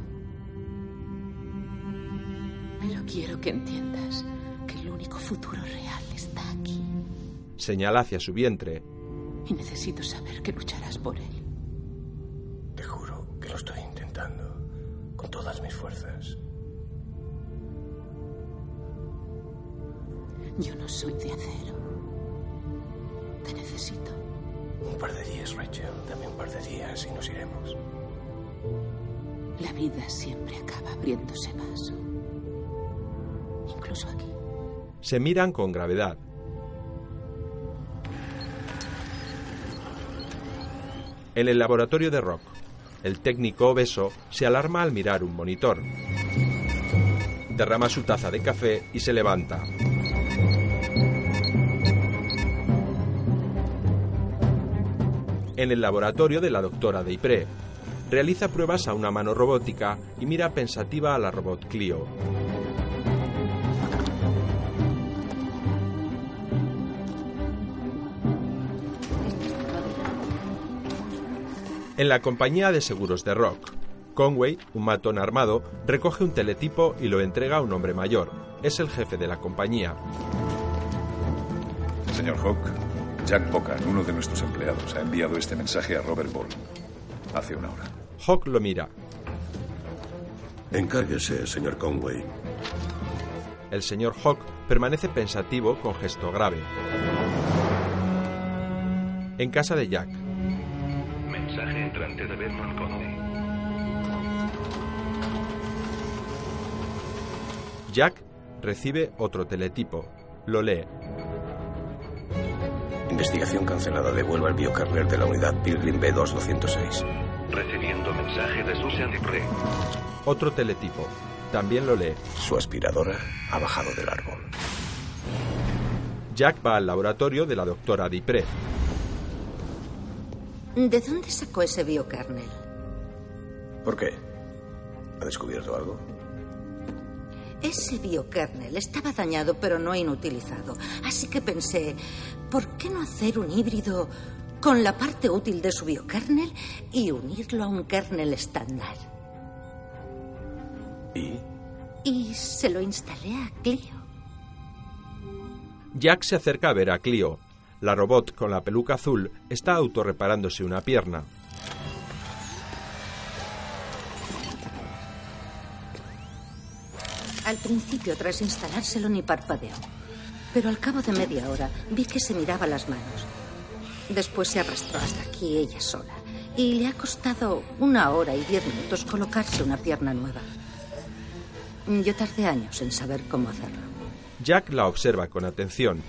Speaker 6: Pero quiero que entiendas que el único futuro real está aquí.
Speaker 1: Señala hacia su vientre.
Speaker 6: Y necesito saber que lucharás por él.
Speaker 4: Te juro que lo estoy intentando con todas mis fuerzas.
Speaker 6: Yo no soy de acero. Te necesito.
Speaker 4: Un par de días, Rachel. Dame un par de días y nos iremos.
Speaker 6: La vida siempre acaba abriéndose paso. Incluso aquí.
Speaker 1: Se miran con gravedad. En el laboratorio de Rock, el técnico obeso se alarma al mirar un monitor. Derrama su taza de café y se levanta. En el laboratorio de la doctora Deipré, realiza pruebas a una mano robótica y mira pensativa a la robot Clio. En la compañía de seguros de Rock, Conway, un matón armado, recoge un teletipo y lo entrega a un hombre mayor. Es el jefe de la compañía.
Speaker 16: Señor Hawk, Jack Pocan, uno de nuestros empleados, ha enviado este mensaje a Robert Ball hace una hora.
Speaker 1: Hawk lo mira.
Speaker 17: Encárguese, señor Conway.
Speaker 1: El señor Hawk permanece pensativo con gesto grave. En casa de Jack.
Speaker 5: Mensaje entrante de Bedford Conway.
Speaker 1: Jack recibe otro teletipo. Lo lee.
Speaker 4: Investigación cancelada. Devuelva el biocarrier de la unidad Pilgrim B2206.
Speaker 5: Recibiendo mensaje de Susan Dupré.
Speaker 1: Otro teletipo. También lo lee.
Speaker 4: Su aspiradora ha bajado del árbol.
Speaker 1: Jack va al laboratorio de la doctora Dupré.
Speaker 14: ¿De dónde sacó ese biokernel?
Speaker 4: ¿Por qué? ¿Ha descubierto algo?
Speaker 14: Ese biokernel estaba dañado pero no inutilizado. Así que pensé, ¿por qué no hacer un híbrido con la parte útil de su biokernel y unirlo a un kernel estándar?
Speaker 4: ¿Y?
Speaker 14: Y se lo instalé a Clio.
Speaker 1: Jack se acerca a ver a Clio. La robot con la peluca azul está autorreparándose una pierna.
Speaker 14: Al principio, tras instalárselo, ni parpadeó. Pero al cabo de media hora vi que se miraba las manos. Después se arrastró hasta aquí ella sola. Y le ha costado una hora y diez minutos colocarse una pierna nueva. Yo tardé años en saber cómo hacerlo.
Speaker 1: Jack la observa con atención.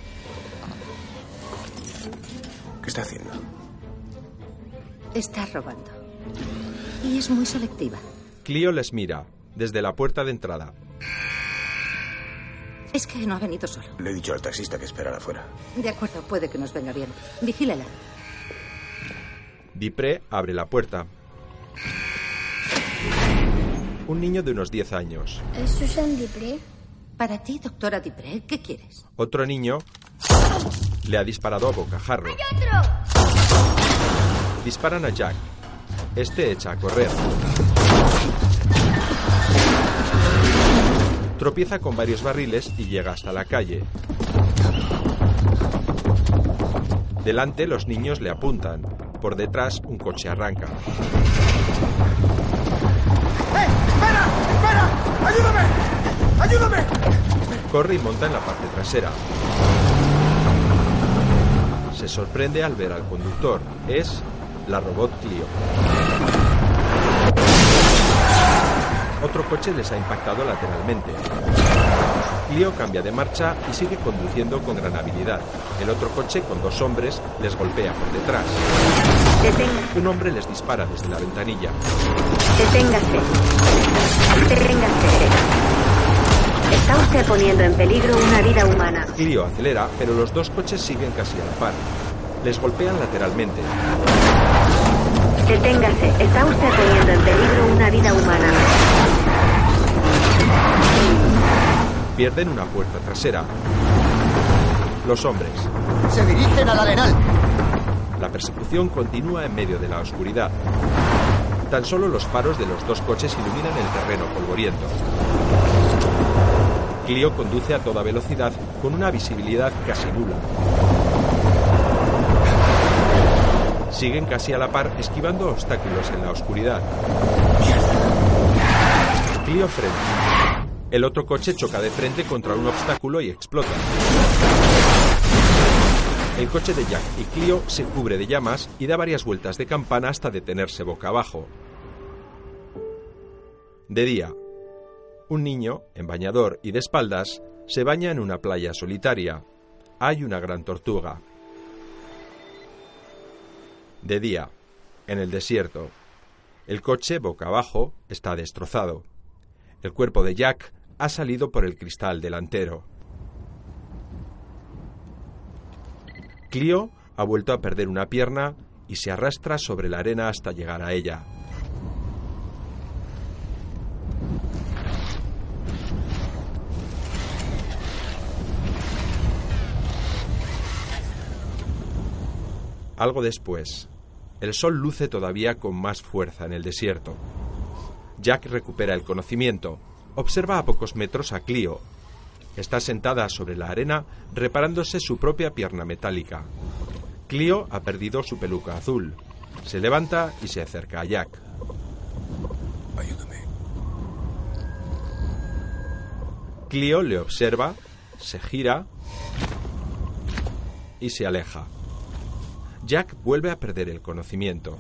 Speaker 4: ¿Qué está haciendo?
Speaker 14: Está robando. Y es muy selectiva.
Speaker 1: Clio les mira desde la puerta de entrada.
Speaker 14: Es que no ha venido solo.
Speaker 4: Le he dicho al taxista que esperara afuera.
Speaker 14: De acuerdo, puede que nos venga bien. Vigílela.
Speaker 1: Dupré abre la puerta. Un niño de unos 10 años.
Speaker 14: ¿Es Susan Dupré? Para ti, doctora Dupré, ¿qué quieres?
Speaker 1: Otro niño le ha disparado a bocajarro. Disparan a Jack. Este echa a correr. Tropieza con varios barriles y llega hasta la calle. Delante los niños le apuntan. Por detrás un coche arranca.
Speaker 18: ¡Eh! ¡Espera! ¡Espera! ¡Ayúdame! ¡Ayúdame!
Speaker 1: Corre y monta en la parte trasera. Se sorprende al ver al conductor. Es la robot Clio. Otro coche les ha impactado lateralmente. Clio cambia de marcha y sigue conduciendo con gran habilidad. El otro coche, con dos hombres, les golpea por detrás. Un hombre les dispara desde la ventanilla.
Speaker 15: Deténgase. Deténgase. Está usted poniendo en peligro una vida humana.
Speaker 1: Clio acelera, pero los dos coches siguen casi a la par. Les golpean lateralmente.
Speaker 15: Deténgase. Está usted poniendo en peligro una vida humana.
Speaker 1: Pierden una puerta trasera. Los hombres.
Speaker 18: Se dirigen al arenal.
Speaker 1: La persecución continúa en medio de la oscuridad. Tan solo los faros de los dos coches iluminan el terreno polvoriento. Clio conduce a toda velocidad con una visibilidad casi nula. Siguen casi a la par esquivando obstáculos en la oscuridad. Clio frena. El otro coche choca de frente contra un obstáculo y explota. El coche de Jack y Clio se cubre de llamas y da varias vueltas de campana hasta detenerse boca abajo. De día, un niño, en bañador y de espaldas, se baña en una playa solitaria. Hay una gran tortuga. De día, en el desierto, el coche boca abajo está destrozado. El cuerpo de Jack ha salido por el cristal delantero. Clio ha vuelto a perder una pierna y se arrastra sobre la arena hasta llegar a ella. Algo después, el sol luce todavía con más fuerza en el desierto. Jack recupera el conocimiento. Observa a pocos metros a Clio. Está sentada sobre la arena reparándose su propia pierna metálica. Clio ha perdido su peluca azul. Se levanta y se acerca a Jack.
Speaker 4: Ayúdame.
Speaker 1: Clio le observa, se gira y se aleja. Jack vuelve a perder el conocimiento.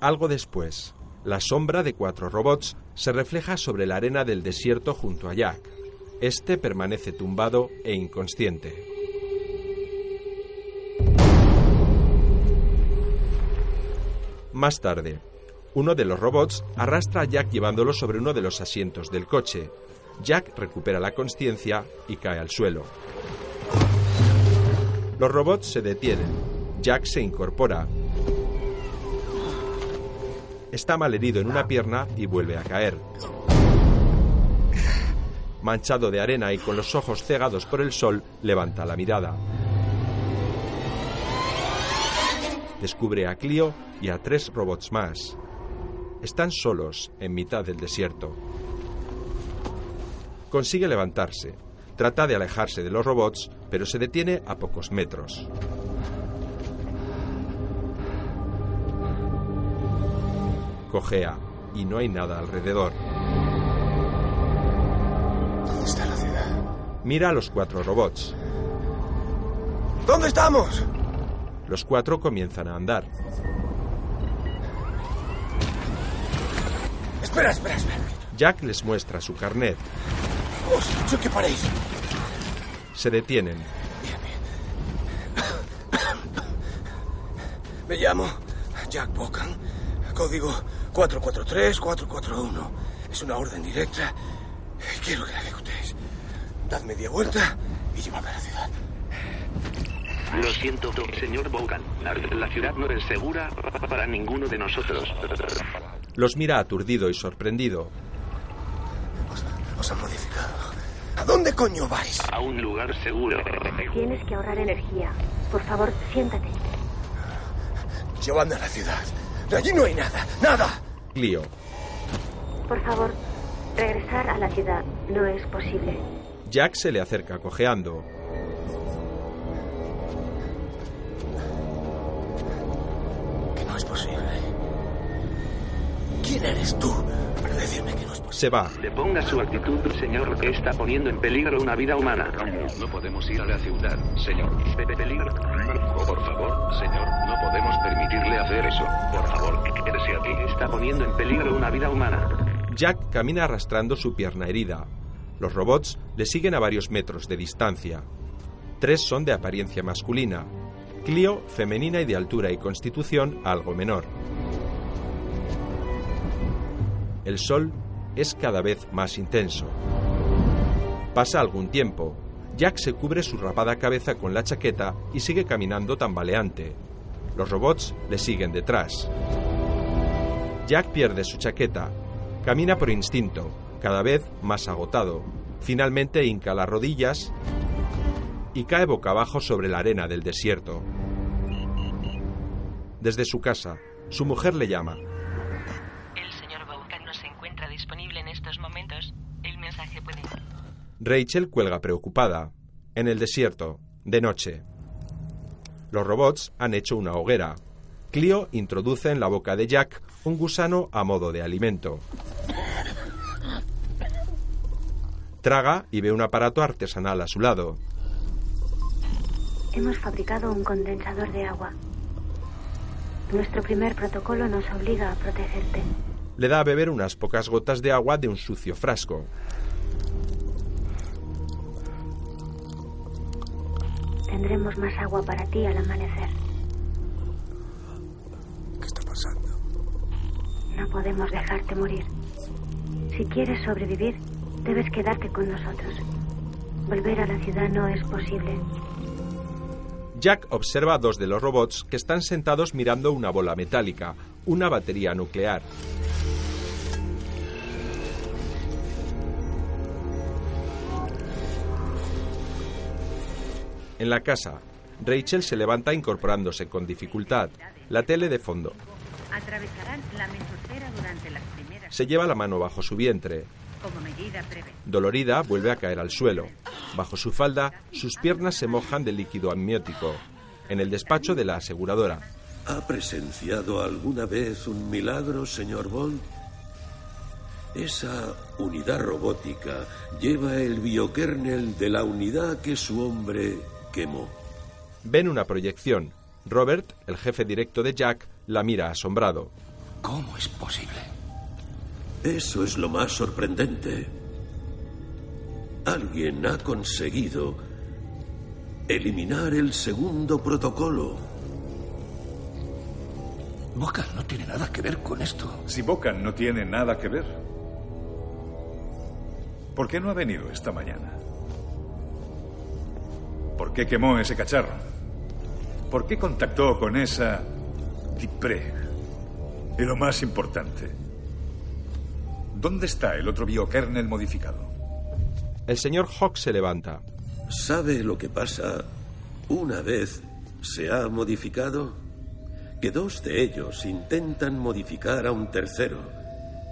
Speaker 1: Algo después, la sombra de cuatro robots se refleja sobre la arena del desierto junto a Jack. Este permanece tumbado e inconsciente. Más tarde, uno de los robots arrastra a Jack llevándolo sobre uno de los asientos del coche. Jack recupera la conciencia y cae al suelo. Los robots se detienen. Jack se incorpora. Está malherido en una pierna y vuelve a caer. Manchado de arena y con los ojos cegados por el sol, levanta la mirada. Descubre a Clio y a tres robots más. Están solos en mitad del desierto. Consigue levantarse. Trata de alejarse de los robots, pero se detiene a pocos metros. Cojea y no hay nada alrededor.
Speaker 4: ¿Dónde está la ciudad?
Speaker 1: Mira a los cuatro robots.
Speaker 4: ¿Dónde estamos?
Speaker 1: Los cuatro comienzan a andar.
Speaker 4: Espera, espera, espera.
Speaker 1: Jack les muestra su carnet.
Speaker 4: Os he dicho que paréis.
Speaker 1: Se detienen.
Speaker 4: Me llamo Jack Bocan. Código 443-441. Es una orden directa. Quiero que la ejecutéis. Dad media vuelta y llevadme a la ciudad.
Speaker 5: Lo siento, señor Bogan. La, la ciudad no es segura para ninguno de nosotros.
Speaker 1: Los mira aturdido y sorprendido.
Speaker 4: Os han modificado. ¿A dónde coño vais?
Speaker 5: A un lugar seguro.
Speaker 15: Tienes que ahorrar energía. Por favor, siéntate.
Speaker 4: Llevadme a la ciudad. De allí no hay nada. ¡Nada!
Speaker 1: Clio.
Speaker 15: Por favor, regresar a la ciudad no es posible.
Speaker 1: Jack se le acerca cojeando.
Speaker 4: Que no es posible. ¿Quién eres tú para decirme que no es?
Speaker 1: Se va.
Speaker 5: Deponga su actitud, señor, que está poniendo en peligro una vida humana.
Speaker 17: No podemos ir a la ciudad, señor.
Speaker 5: Peligro.
Speaker 17: Por favor, señor, no podemos permitirle hacer eso. Por favor, quédese aquí.
Speaker 5: Está poniendo en peligro una vida humana.
Speaker 1: Jack camina arrastrando su pierna herida. Los robots le siguen a varios metros de distancia. Tres son de apariencia masculina. Clio, femenina y de altura y constitución algo menor. El sol es cada vez más intenso. Pasa algún tiempo. Jack se cubre su rapada cabeza con la chaqueta y sigue caminando tambaleante. Los robots le siguen detrás. Jack pierde su chaqueta. Camina por instinto, cada vez más agotado. Finalmente hinca las rodillas y cae boca abajo sobre la arena del desierto. Desde su casa, su mujer le llama.
Speaker 12: El señor Vulcan no se encuentra disponible en estos momentos. El mensaje puede...
Speaker 1: Rachel cuelga preocupada. En el desierto, de noche. Los robots han hecho una hoguera. Clio introduce en la boca de Jack un gusano a modo de alimento. Traga y ve un aparato artesanal a su lado.
Speaker 15: Hemos fabricado un condensador de agua. Nuestro primer protocolo nos obliga a protegerte.
Speaker 1: Le da a beber unas pocas gotas de agua de un sucio frasco.
Speaker 15: Tendremos más agua para ti al amanecer.
Speaker 4: ¿Qué está pasando?
Speaker 15: No podemos dejarte morir. Si quieres sobrevivir, debes quedarte con nosotros. Volver a la ciudad no es posible.
Speaker 1: Jack observa a dos de los robots que están sentados mirando una bola metálica, una batería nuclear. En la casa, Rachel se levanta incorporándose con dificultad, la tele de fondo.
Speaker 7: atravesarán la mesosfera durante las primeras.
Speaker 1: Se lleva la mano bajo su vientre.
Speaker 7: Como medida breve.
Speaker 1: Dolorida, vuelve a caer al suelo. Bajo su falda, sus piernas se mojan de líquido amniótico. En el despacho de la aseguradora.
Speaker 19: ¿Ha presenciado alguna vez un milagro, señor Bond? Esa unidad robótica lleva el biokernel de la unidad que su hombre
Speaker 1: Ven una proyección. Robert, el jefe directo de Jack, la mira asombrado.
Speaker 9: ¿Cómo es posible?
Speaker 19: Eso es lo más sorprendente. Alguien ha conseguido eliminar el segundo protocolo.
Speaker 9: Bocan no tiene nada que ver con esto.
Speaker 16: Si Bocan no tiene nada que ver, ¿por qué no ha venido esta mañana? ¿Por qué quemó ese cacharro? ¿Por qué contactó con esa Dipré? Y lo más importante, ¿dónde está el otro biokernel modificado?
Speaker 1: El señor Hawk se levanta.
Speaker 19: ¿Sabe lo que pasa una vez se ha modificado? Que dos de ellos intentan modificar a un tercero.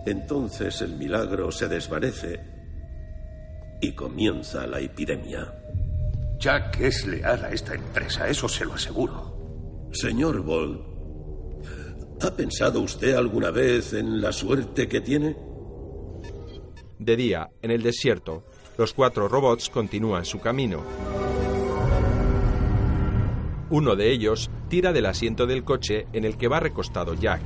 Speaker 19: Entonces el milagro se desvanece y comienza la epidemia.
Speaker 9: Jack es leal a esta empresa, eso se lo aseguro.
Speaker 19: Señor Ball, ¿ha pensado usted alguna vez en la suerte que tiene?
Speaker 1: De día, en el desierto, los cuatro robots continúan su camino. Uno de ellos tira del asiento del coche en el que va recostado Jack.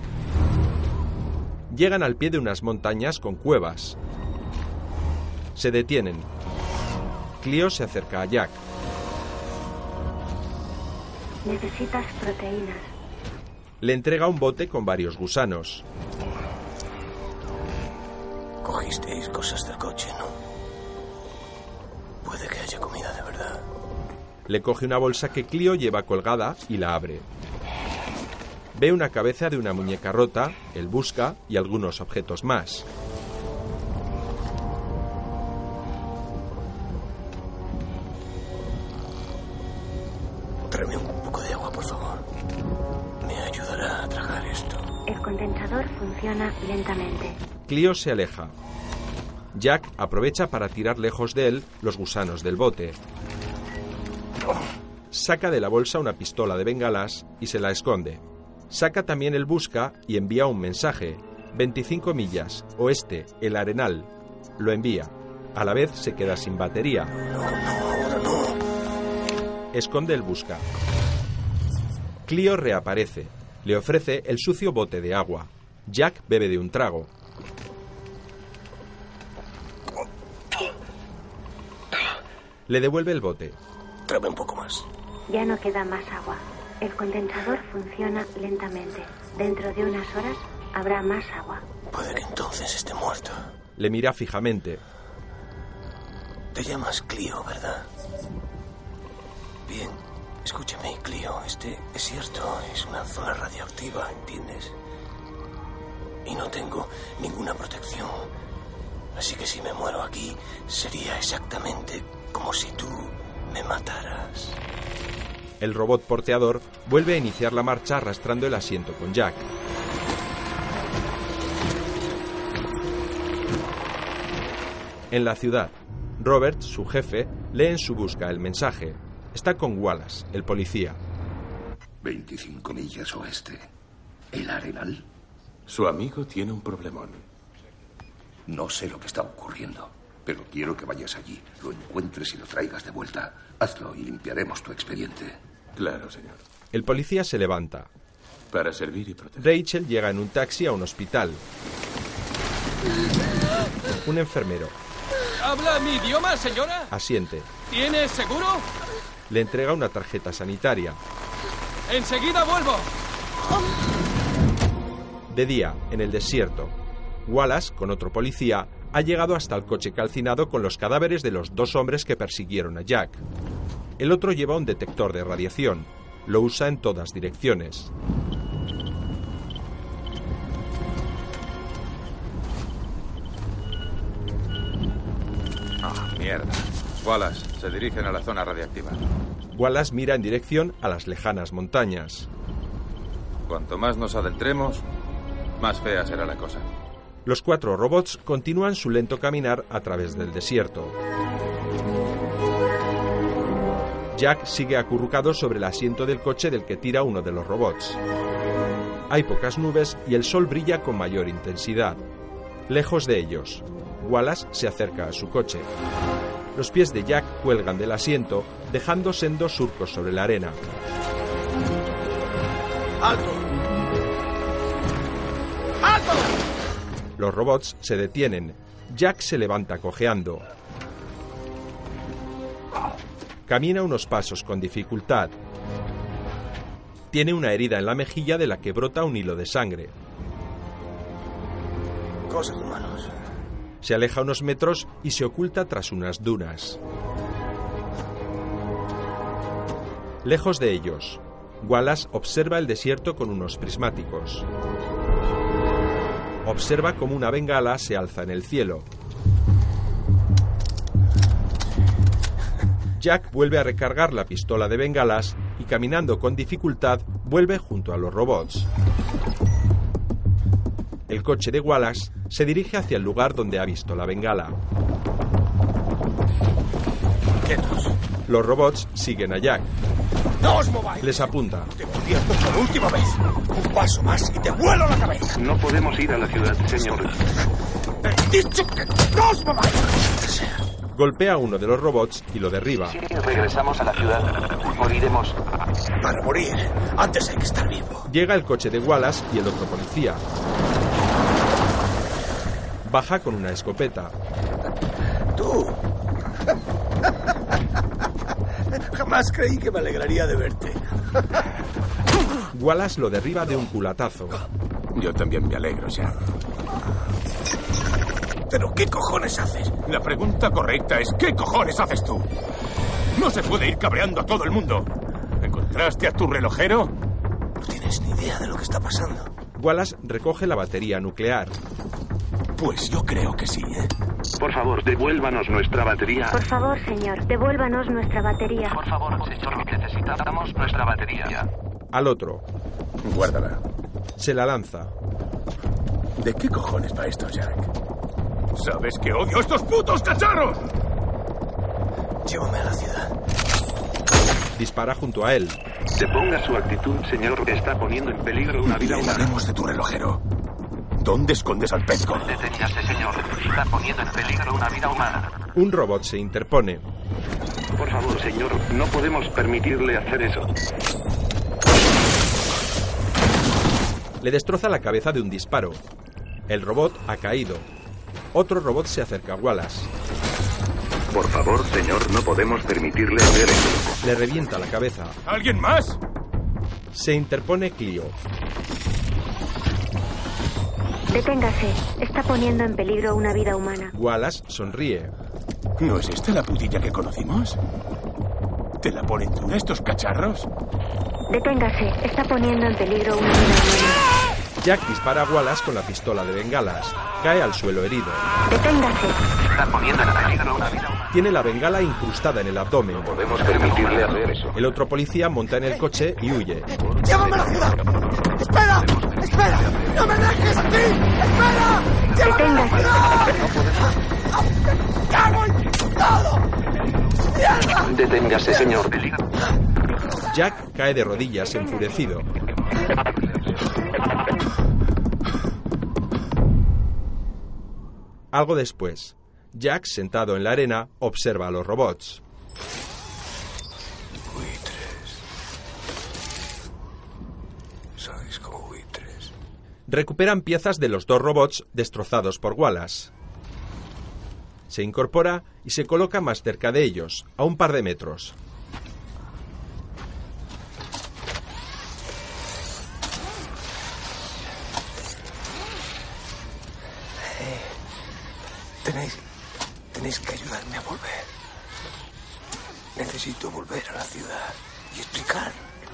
Speaker 1: Llegan al pie de unas montañas con cuevas. Se detienen. Clio se acerca a Jack.
Speaker 15: Necesitas proteínas.
Speaker 1: Le entrega un bote con varios gusanos.
Speaker 4: Cogisteis cosas del coche, ¿no? Puede que haya comida de verdad.
Speaker 1: Le coge una bolsa que Clio lleva colgada y la abre. Ve una cabeza de una muñeca rota, el busca y algunos objetos más.
Speaker 4: Tráeme un
Speaker 1: Clio se aleja. Jack aprovecha para tirar lejos de él los gusanos del bote. Saca de la bolsa una pistola de bengalas y se la esconde. Saca también el busca y envía un mensaje. 25 millas, oeste, el Arenal. Lo envía. A la vez se queda sin batería. Esconde el busca. Clio reaparece. Le ofrece el sucio bote de agua. Jack bebe de un trago. Le devuelve el bote.
Speaker 4: Tráeme un poco más.
Speaker 15: Ya no queda más agua. El condensador funciona lentamente. Dentro de unas horas habrá más agua.
Speaker 4: Puede que entonces esté muerto.
Speaker 1: Le mira fijamente.
Speaker 4: Te llamas Clio, ¿verdad? Bien, escúchame, Clio. Este desierto es una zona radioactiva, ¿entiendes? Y no tengo ninguna protección. Así que si me muero aquí, sería exactamente como si tú me mataras.
Speaker 1: El robot porteador vuelve a iniciar la marcha arrastrando el asiento con Jack. En la ciudad, Robert, su jefe, lee en su busca el mensaje. Está con Wallace, el policía.
Speaker 9: 25 millas oeste. ¿El Arenal?
Speaker 10: Su amigo tiene un problemón.
Speaker 9: No sé lo que está ocurriendo, pero quiero que vayas allí, lo encuentres y lo traigas de vuelta. Hazlo y limpiaremos tu expediente.
Speaker 10: Claro, señor.
Speaker 1: El policía se levanta.
Speaker 10: Para servir y proteger.
Speaker 1: Rachel llega en un taxi a un hospital. Un enfermero
Speaker 20: ¿Habla mi idioma, señora?
Speaker 1: asiente.
Speaker 20: ¿Tiene seguro?
Speaker 1: Le entrega una tarjeta sanitaria.
Speaker 20: Enseguida vuelvo.
Speaker 1: De día, en el desierto, Wallace, con otro policía, ha llegado hasta el coche calcinado con los cadáveres de los dos hombres que persiguieron a Jack. El otro lleva un detector de radiación. Lo usa en todas direcciones.
Speaker 13: Ah, mierda. Wallace, se dirigen a la zona radiactiva.
Speaker 1: Wallace mira en dirección a las lejanas montañas.
Speaker 13: Cuanto más nos adentremos, Más fea será la cosa.
Speaker 1: Los cuatro robots continúan su lento caminar a través del desierto. Jack sigue acurrucado sobre el asiento del coche del que tira uno de los robots. Hay pocas nubes y el sol brilla con mayor intensidad. Lejos de ellos, Wallace se acerca a su coche. Los pies de Jack cuelgan del asiento, dejando sendos surcos sobre la arena.
Speaker 18: ¡Alto! ¡Alto!
Speaker 1: Los robots se detienen. Jack se levanta cojeando. Camina unos pasos con dificultad. Tiene una herida en la mejilla de la que brota un hilo de sangre.
Speaker 4: Cosas humanos.
Speaker 1: Se aleja unos metros y se oculta tras unas dunas. Lejos de ellos, Wallace observa el desierto con unos prismáticos. Observa cómo una bengala se alza en el cielo. Jack vuelve a recargar la pistola de bengalas y caminando con dificultad vuelve junto a los robots. El coche de Wallace se dirige hacia el lugar donde ha visto la bengala. Los robots siguen a Jack.
Speaker 4: ¡No os mováis!
Speaker 1: Les apunta.
Speaker 4: Te advierto por última vez. Un paso más y te vuelo la cabeza.
Speaker 5: No podemos ir a la ciudad, señor.
Speaker 4: He dicho que no os mováis.
Speaker 1: Golpea a uno de los robots y lo derriba.
Speaker 5: Si regresamos a la ciudad, moriremos.
Speaker 4: Para morir, antes hay que estar vivo.
Speaker 1: Llega el coche de Wallace y el otro policía. Baja con una escopeta.
Speaker 4: Tú. Jamás creí que me alegraría de verte. (laughs)
Speaker 1: Wallace lo derriba de un culatazo.
Speaker 10: Yo también me alegro, Jack.
Speaker 4: ¿Pero qué cojones haces?
Speaker 10: La pregunta correcta es ¿qué cojones haces tú? No se puede ir cabreando a todo el mundo. ¿Encontraste a tu relojero?
Speaker 4: No tienes ni idea de lo que está pasando.
Speaker 1: Wallace recoge la batería nuclear.
Speaker 10: Pues yo creo que sí, ¿eh?
Speaker 5: Por favor, devuélvanos nuestra batería.
Speaker 15: Por favor, señor, devuélvanos nuestra batería.
Speaker 17: Por favor, señor, necesitamos nuestra batería.
Speaker 1: Al otro.
Speaker 10: Guárdala.
Speaker 1: Se la lanza.
Speaker 10: ¿De qué cojones va esto, Jack? ¿Sabes que odio a estos putos cacharros?
Speaker 4: Llévame a la ciudad.
Speaker 1: Dispara junto a él.
Speaker 5: Deponga su actitud, señor. Está poniendo en peligro una vida humana.
Speaker 10: Hablaremos de tu relojero. ¿Dónde escondes al pezco?
Speaker 17: Deténgase, señor. Está poniendo en peligro una vida humana.
Speaker 1: Un robot se interpone.
Speaker 5: Por favor, señor, no podemos permitirle hacer eso.
Speaker 1: Le destroza la cabeza de un disparo. El robot ha caído. Otro robot se acerca a Wallace.
Speaker 2: Por favor, señor, no podemos permitirle hacer eso.
Speaker 1: Le revienta la cabeza.
Speaker 10: ¿Alguien más?
Speaker 1: Se interpone Clio.
Speaker 15: Deténgase. Está poniendo en peligro una vida humana.
Speaker 1: Wallace sonríe.
Speaker 10: ¿No es esta la putilla que conocimos? ¿Te la ponen tú estos cacharros?
Speaker 15: Deténgase. Está poniendo en peligro una vida humana.
Speaker 1: Jack dispara a Wallace con la pistola de bengalas. Cae al suelo herido.
Speaker 15: Deténgase.
Speaker 17: Está poniendo en peligro una vida humana.
Speaker 1: Tiene la bengala incrustada en el abdomen.
Speaker 2: Podemos permitirle hacer eso.
Speaker 1: El otro policía monta en el coche y huye.
Speaker 18: ¡Llévame a la ciudad! ¡Espera! ¡Espera! ¡No me dejes aquí! ¡Espera! ¡Llévame a la ciudad! ¡Cago en todo! ¡Mierda!
Speaker 5: Deténgase, señor.
Speaker 1: Jack cae de rodillas enfurecido. Algo después, Jack, sentado en la arena, observa a los robots.
Speaker 4: Buitres. Sois como buitres.
Speaker 1: Recuperan piezas de los dos robots destrozados por Wallace. Se incorpora y se coloca más cerca de ellos, a un par de metros.
Speaker 4: Tenéis. Tenéis que ayudarme a volver. Necesito volver a la ciudad y explicar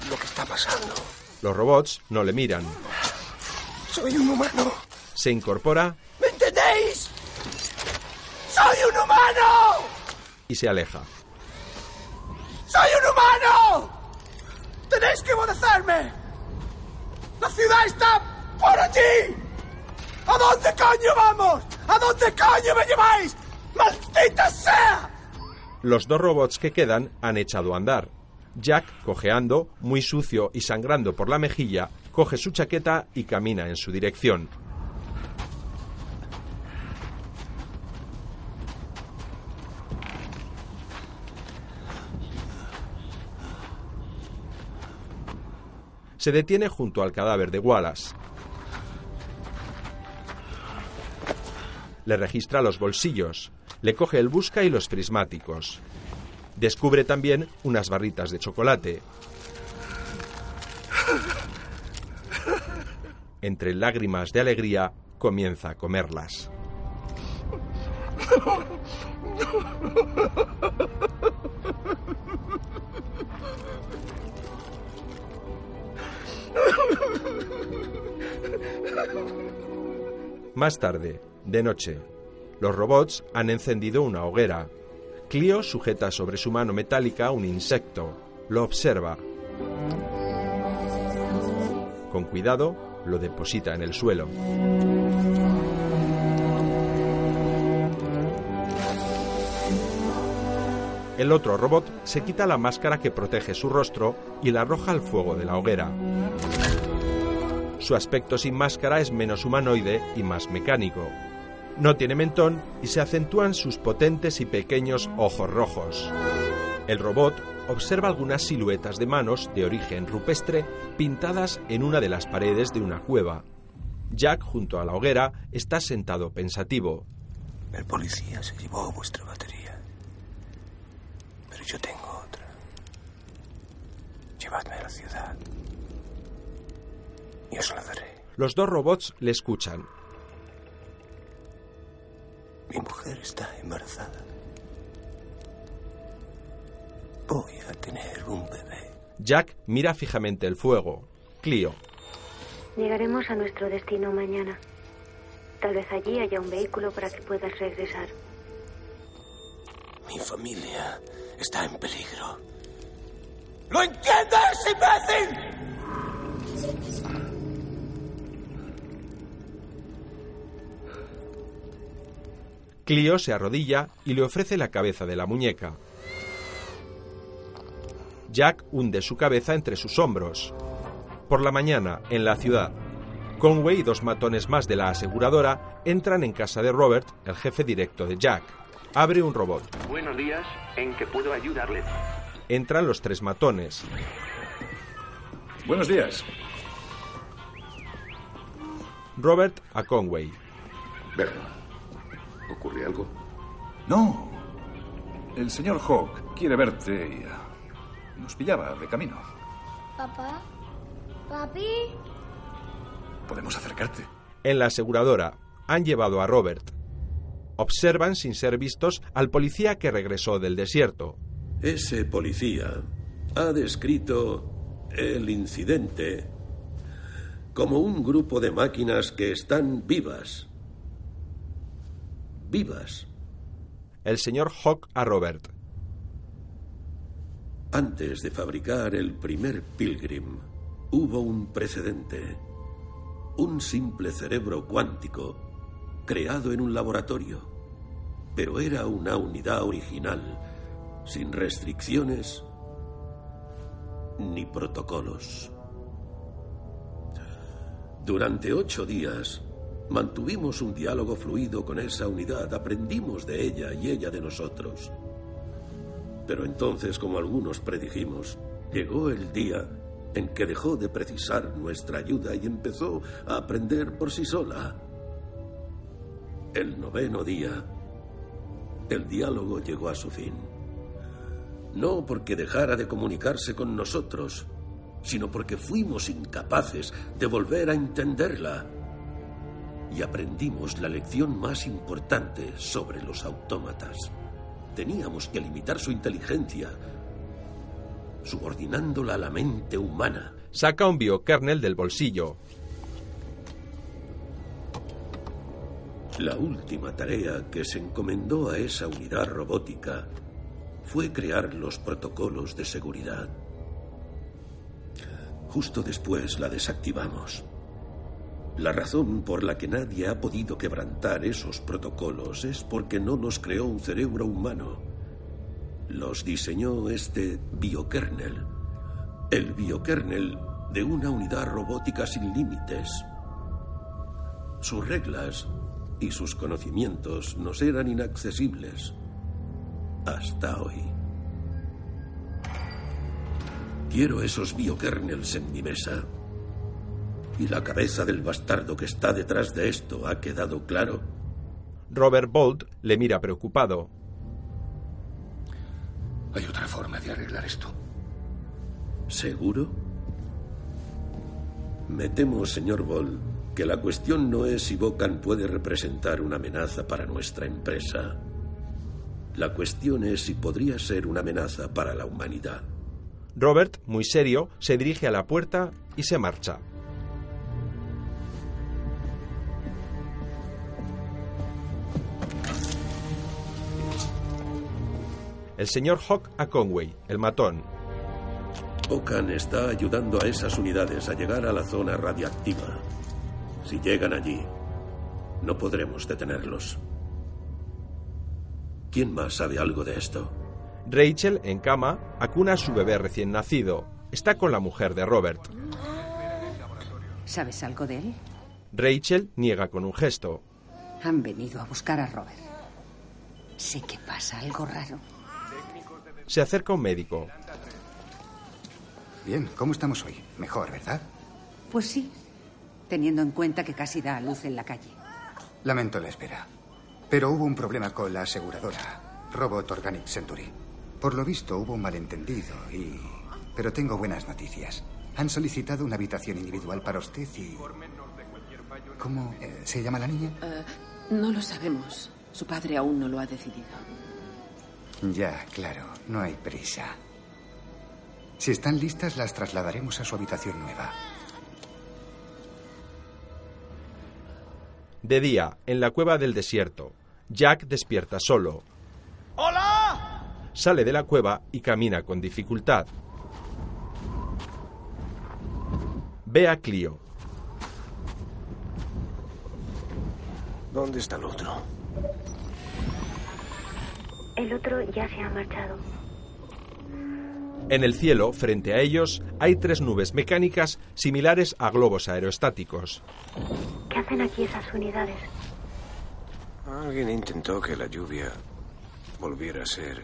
Speaker 4: lo que está pasando.
Speaker 1: Los robots no le miran.
Speaker 4: Soy un humano.
Speaker 1: Se incorpora
Speaker 18: ¿Me entendéis? ¡Soy un humano!
Speaker 1: y se aleja.
Speaker 18: ¡Soy un humano! ¡Tenéis que obedecerme! ¡La ciudad está por allí! ¿A dónde coño vamos? ¿A dónde coño me lleváis? ¡Maldita sea!
Speaker 1: Los dos robots que quedan han echado a andar. Jack, cojeando, muy sucio y sangrando por la mejilla, coge su chaqueta y camina en su dirección. Se detiene junto al cadáver de Wallace. Le registra los bolsillos, le coge el busca y los prismáticos. Descubre también unas barritas de chocolate. Entre lágrimas de alegría, comienza a comerlas. Más tarde, de noche, los robots han encendido una hoguera. Clio sujeta sobre su mano metálica un insecto. Lo observa. Con cuidado, lo deposita en el suelo. El otro robot se quita la máscara que protege su rostro y la arroja al fuego de la hoguera. Su aspecto sin máscara es menos humanoide y más mecánico. No tiene mentón y se acentúan sus potentes y pequeños ojos rojos. El robot observa algunas siluetas de manos de origen rupestre pintadas en una de las paredes de una cueva. Jack, junto a la hoguera, está sentado pensativo.
Speaker 4: El policía se llevó vuestra batería. Pero yo tengo otra. Llevadme a la ciudad. Y os la daré.
Speaker 1: Los dos robots le escuchan.
Speaker 4: Mi mujer está embarazada. Voy a tener un bebé.
Speaker 1: Jack mira fijamente el fuego. Clio.
Speaker 15: Llegaremos a nuestro destino mañana. Tal vez allí haya un vehículo para que puedas regresar.
Speaker 4: Mi familia está en peligro.
Speaker 18: ¿Lo entiendes, imbécil?
Speaker 1: Clio se arrodilla y le ofrece la cabeza de la muñeca. Jack hunde su cabeza entre sus hombros. Por la mañana, en la ciudad, Conway y dos matones más de la aseguradora entran en casa de Robert, el jefe directo de Jack. Abre un robot.
Speaker 5: Buenos días, ¿en qué puedo ayudarle?
Speaker 1: Entran los tres matones.
Speaker 16: Buenos días.
Speaker 1: Robert a Conway.
Speaker 9: Verlo. ¿Ocurre algo?
Speaker 16: No. El señor Hawk quiere verte y uh, nos pillaba de camino.
Speaker 21: Papá. Papi.
Speaker 16: Podemos acercarte.
Speaker 1: En la aseguradora han llevado a Robert. Observan sin ser vistos al policía que regresó del desierto.
Speaker 19: Ese policía ha descrito el incidente como un grupo de máquinas que están vivas. Vivas.
Speaker 1: El señor Hawk a Robert.
Speaker 19: Antes de fabricar el primer Pilgrim, hubo un precedente. Un simple cerebro cuántico creado en un laboratorio. Pero era una unidad original, sin restricciones ni protocolos. Durante ocho días mantuvimos un diálogo fluido con esa unidad, aprendimos de ella y ella de nosotros. Pero entonces, como algunos predijimos, llegó el día en que dejó de precisar nuestra ayuda y empezó a aprender por sí sola. El noveno día, el diálogo llegó a su fin. No porque dejara de comunicarse con nosotros, sino porque fuimos incapaces de volver a entenderla. Y aprendimos la lección más importante sobre los autómatas. Teníamos que limitar su inteligencia, subordinándola a la mente humana.
Speaker 1: Saca un biokernel del bolsillo.
Speaker 19: La última tarea que se encomendó a esa unidad robótica fue crear los protocolos de seguridad. Justo después la desactivamos. La razón por la que nadie ha podido quebrantar esos protocolos es porque no los creó un cerebro humano. Los diseñó este biokernel. El biokernel de una unidad robótica sin límites. Sus reglas y sus conocimientos nos eran inaccesibles hasta hoy. Quiero esos biokernels en mi mesa. ¿Y la cabeza del bastardo que está detrás de esto ha quedado claro?
Speaker 1: Robert Bolt le mira preocupado.
Speaker 9: Hay otra forma de arreglar esto.
Speaker 19: ¿Seguro? Me temo, señor Bolt, que la cuestión no es si Bocan puede representar una amenaza para nuestra empresa. La cuestión es si podría ser una amenaza para la humanidad.
Speaker 1: Robert, muy serio, se dirige a la puerta y se marcha. El señor Hawk a Conway, el matón.
Speaker 19: Bocan está ayudando a esas unidades a llegar a la zona radiactiva. Si llegan allí, no podremos detenerlos. ¿Quién más sabe algo de esto?
Speaker 1: Rachel, en cama, acuna a su bebé recién nacido. Está con la mujer de Robert.
Speaker 14: ¿Sabes algo de él?
Speaker 1: Rachel niega con un gesto.
Speaker 14: Han venido a buscar a Robert. Sé que pasa algo raro.
Speaker 1: Se acerca un médico.
Speaker 22: Bien, ¿cómo estamos hoy? Mejor, ¿verdad?
Speaker 14: Pues sí, teniendo en cuenta que casi da a luz en la calle.
Speaker 22: Lamento la espera. Pero hubo un problema con la aseguradora, Robot Organic Century. Por lo visto hubo un malentendido y... Pero tengo buenas noticias. Han solicitado una habitación individual para usted y... ¿Cómo eh, se llama la niña?
Speaker 6: Eh, no lo sabemos. Su padre aún no lo ha decidido.
Speaker 22: Ya, claro, no hay prisa. Si están listas, las trasladaremos a su habitación nueva.
Speaker 1: De día, en la cueva del desierto, Jack despierta solo.
Speaker 23: ¡Hola!
Speaker 1: Sale de la cueva y camina con dificultad. Ve a Clio.
Speaker 4: ¿Dónde está el otro?
Speaker 15: El otro ya se ha marchado.
Speaker 1: En el cielo, frente a ellos, hay tres nubes mecánicas similares a globos aerostáticos.
Speaker 15: ¿Qué hacen aquí esas unidades?
Speaker 4: Alguien intentó que la lluvia volviera a ser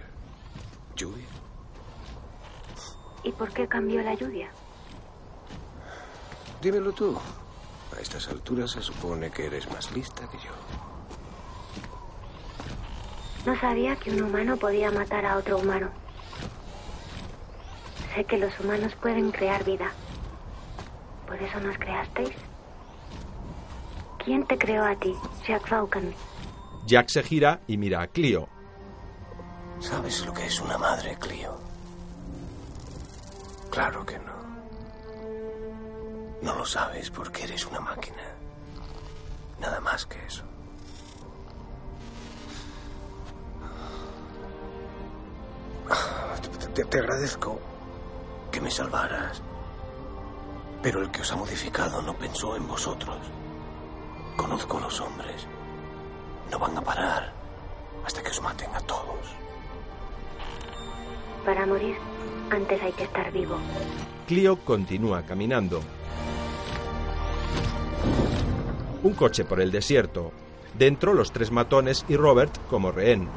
Speaker 4: lluvia.
Speaker 15: ¿Y por qué cambió la lluvia?
Speaker 4: Dímelo tú. A estas alturas se supone que eres más lista que yo.
Speaker 15: No sabía que un humano podía matar a otro humano. Sé que los humanos pueden crear vida. ¿Por eso nos creasteis? ¿Quién te creó a ti, Jack Vaughan?
Speaker 1: Jack se gira y mira a Clio.
Speaker 4: ¿Sabes lo que es una madre, Clio? Claro que no. No lo sabes porque eres una máquina. Nada más que eso. Te, te, agradezco que me salvaras. Pero el que os ha modificado no pensó en vosotros. Conozco a los hombres. No van a parar hasta que os maten a todos.
Speaker 15: Para morir, antes hay que estar vivo.
Speaker 1: Clio continúa caminando. Un coche por el desierto. Dentro los tres matones y Robert como rehén.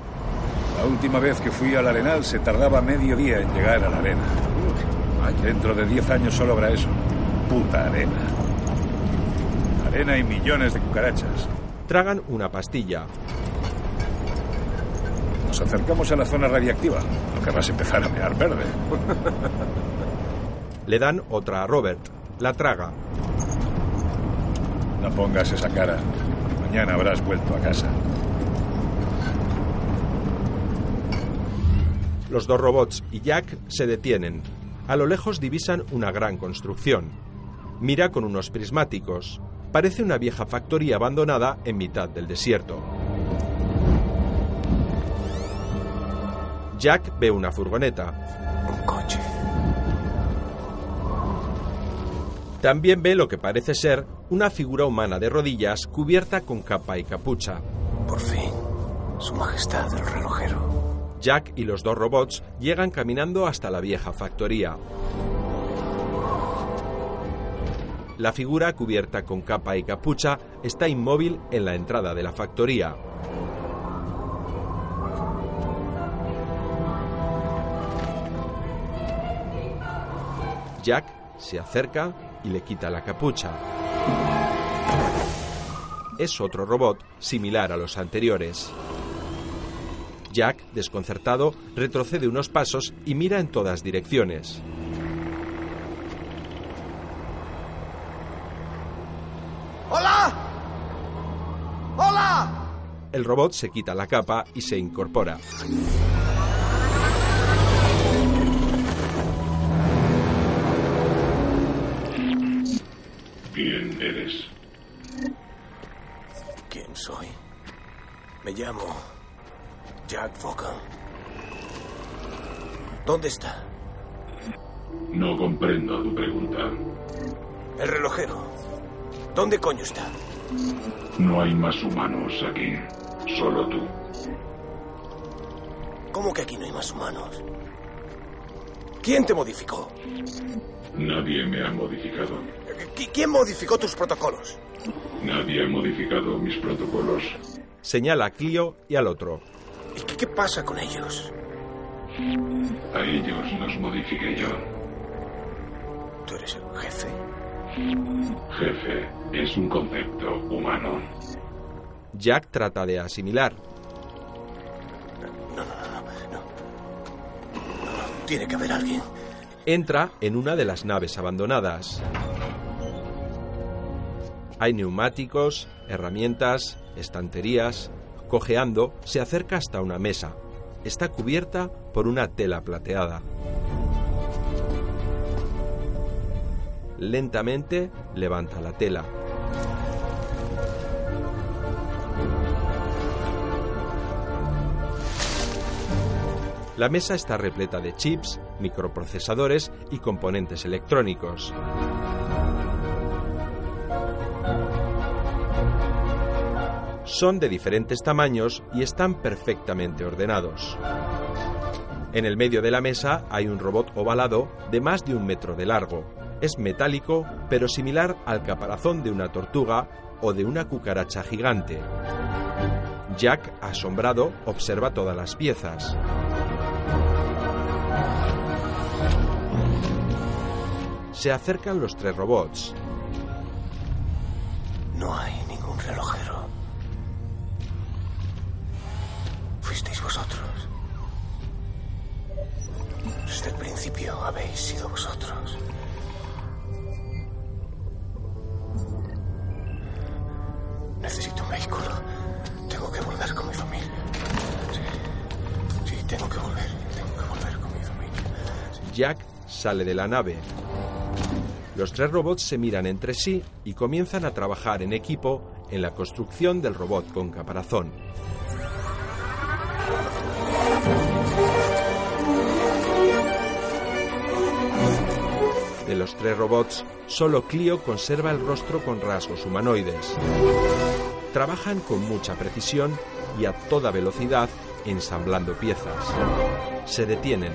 Speaker 16: La última vez que fui al Arenal se tardaba medio día en llegar a la arena. Dentro de diez años solo habrá eso. Puta arena. Arena y millones de cucarachas.
Speaker 1: Tragan una pastilla.
Speaker 16: Nos acercamos a la zona radiactiva. Lo que vas a empezar a mear verde. (laughs)
Speaker 1: Le dan otra a Robert. La traga.
Speaker 16: No pongas esa cara. Mañana habrás vuelto a casa.
Speaker 1: Los dos robots y Jack se detienen. A lo lejos divisan una gran construcción. Mira con unos prismáticos. Parece una vieja factoría abandonada en mitad del desierto. Jack ve una furgoneta.
Speaker 4: Un coche.
Speaker 1: También ve lo que parece ser una figura humana de rodillas cubierta con capa y capucha.
Speaker 4: Por fin, Su Majestad el relojero.
Speaker 1: Jack y los dos robots llegan caminando hasta la vieja factoría. La figura cubierta con capa y capucha está inmóvil en la entrada de la factoría. Jack se acerca y le quita la capucha. Es otro robot similar a los anteriores. Jack, desconcertado, retrocede unos pasos y mira en todas direcciones.
Speaker 18: ¡Hola! ¡Hola!
Speaker 1: El robot se quita la capa y se incorpora.
Speaker 17: ¿Quién eres?
Speaker 4: ¿Quién soy? Me llamo Jack Vaughan. ¿Dónde está?
Speaker 17: No comprendo tu pregunta.
Speaker 4: El relojero. ¿Dónde coño está?
Speaker 17: No hay más humanos aquí. Solo tú.
Speaker 4: ¿Cómo que aquí no hay más humanos? ¿Quién te modificó?
Speaker 17: Nadie me ha modificado.
Speaker 4: ¿Qui- ¿Quién modificó tus protocolos?
Speaker 17: Nadie ha modificado mis protocolos.
Speaker 1: Señala a Clio y al otro.
Speaker 4: ¿Y qué, qué pasa con ellos?
Speaker 17: A ellos los modifiqué yo.
Speaker 4: ¿Tú eres el jefe?
Speaker 17: Jefe es un concepto humano.
Speaker 1: Jack trata de asimilar.
Speaker 4: Tiene que haber alguien.
Speaker 1: Entra en una de las naves abandonadas. Hay neumáticos, herramientas, estanterías. Cojeando, se acerca hasta una mesa. Está cubierta por una tela plateada. Lentamente levanta la tela. La mesa está repleta de chips, microprocesadores y componentes electrónicos. Son de diferentes tamaños y están perfectamente ordenados. En el medio de la mesa hay un robot ovalado de más de un metro de largo. Es metálico, pero similar al caparazón de una tortuga o de una cucaracha gigante. Jack, asombrado, observa todas las piezas. Se acercan los tres robots.
Speaker 4: No hay ningún relojero. Desde el principio habéis sido vosotros. Necesito un vehículo. Tengo que volver con mi familia. Sí, sí, tengo que volver. Tengo que volver con mi familia.
Speaker 1: Jack sale de la nave. Los tres robots se miran entre sí y comienzan a trabajar en equipo en la construcción del robot con caparazón. De los tres robots, solo Clio conserva el rostro con rasgos humanoides. Trabajan con mucha precisión y a toda velocidad ensamblando piezas. Se detienen.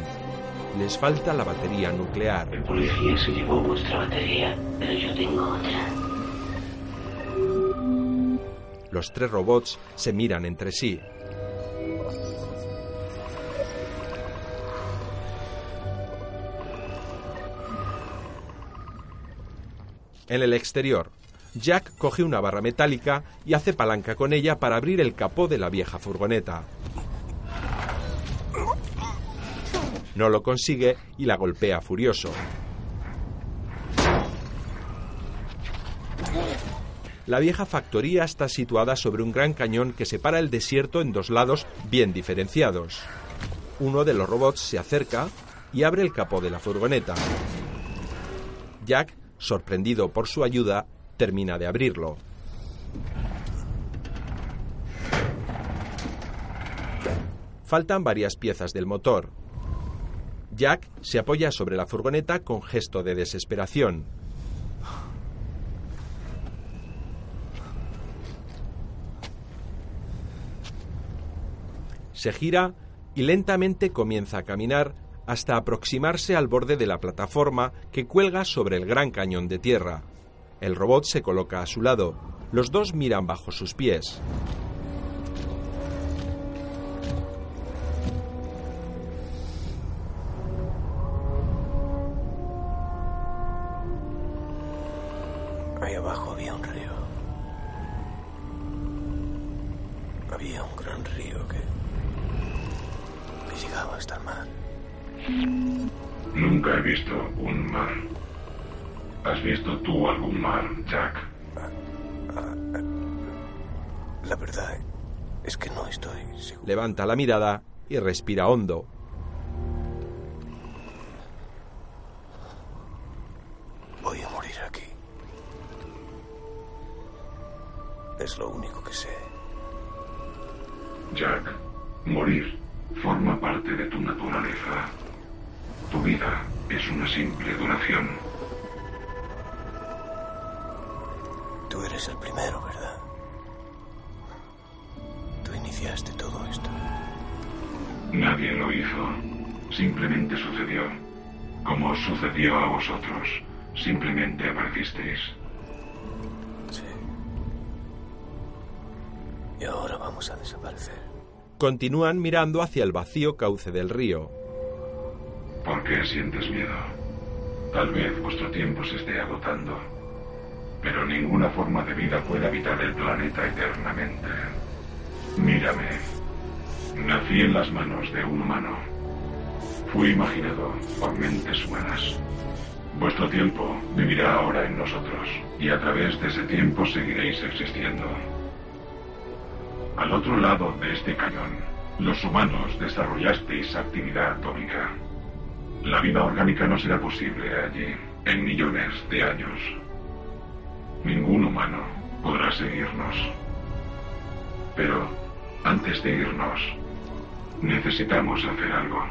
Speaker 1: Les falta la batería nuclear.
Speaker 24: El policía se llevó vuestra batería, pero yo tengo otra.
Speaker 1: Los tres robots se miran entre sí. En el exterior, Jack coge una barra metálica y hace palanca con ella para abrir el capó de la vieja furgoneta. No lo consigue y la golpea furioso. La vieja factoría está situada sobre un gran cañón que separa el desierto en dos lados bien diferenciados. Uno de los robots se acerca y abre el capó de la furgoneta. Jack, Sorprendido por su ayuda, termina de abrirlo. Faltan varias piezas del motor. Jack se apoya sobre la furgoneta con gesto de desesperación. Se gira y lentamente comienza a caminar hasta aproximarse al borde de la plataforma que cuelga sobre el gran cañón de tierra. El robot se coloca a su lado. Los dos miran bajo sus pies.
Speaker 4: Ahí abajo había un río. Había un gran río que, que llegaba hasta el mar.
Speaker 25: Nunca he visto un mar. ¿Has visto tú algún mar, Jack?
Speaker 4: La verdad es que no estoy seguro.
Speaker 1: Levanta la mirada y respira hondo. Continúan mirando hacia el vacío cauce del río.
Speaker 25: ¿Por qué sientes miedo? Tal vez vuestro tiempo se esté agotando. Pero ninguna forma de vida puede habitar el planeta eternamente. Mírame. Nací en las manos de un humano. Fui imaginado por mentes humanas. Vuestro tiempo vivirá ahora en nosotros y a través de ese tiempo seguiréis existiendo. Al otro lado de este cañón, los humanos desarrollasteis actividad atómica. La vida orgánica no será posible allí en millones de años. Ningún humano podrá seguirnos. Pero antes de irnos, necesitamos hacer algo.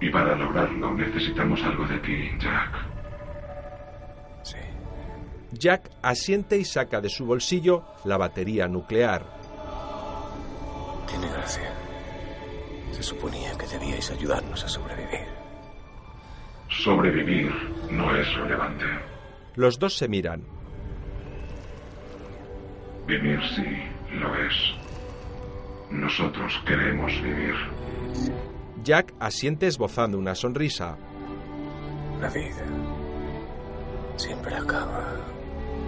Speaker 25: Y para lograrlo necesitamos algo de ti, Jack.
Speaker 1: Jack asiente y saca de su bolsillo la batería nuclear.
Speaker 4: Tiene gracia. Se suponía que debíais ayudarnos a sobrevivir.
Speaker 25: Sobrevivir no es relevante.
Speaker 1: Los dos se miran.
Speaker 25: Vivir sí lo es. Nosotros queremos vivir.
Speaker 1: Jack asiente esbozando una sonrisa.
Speaker 4: La vida siempre acaba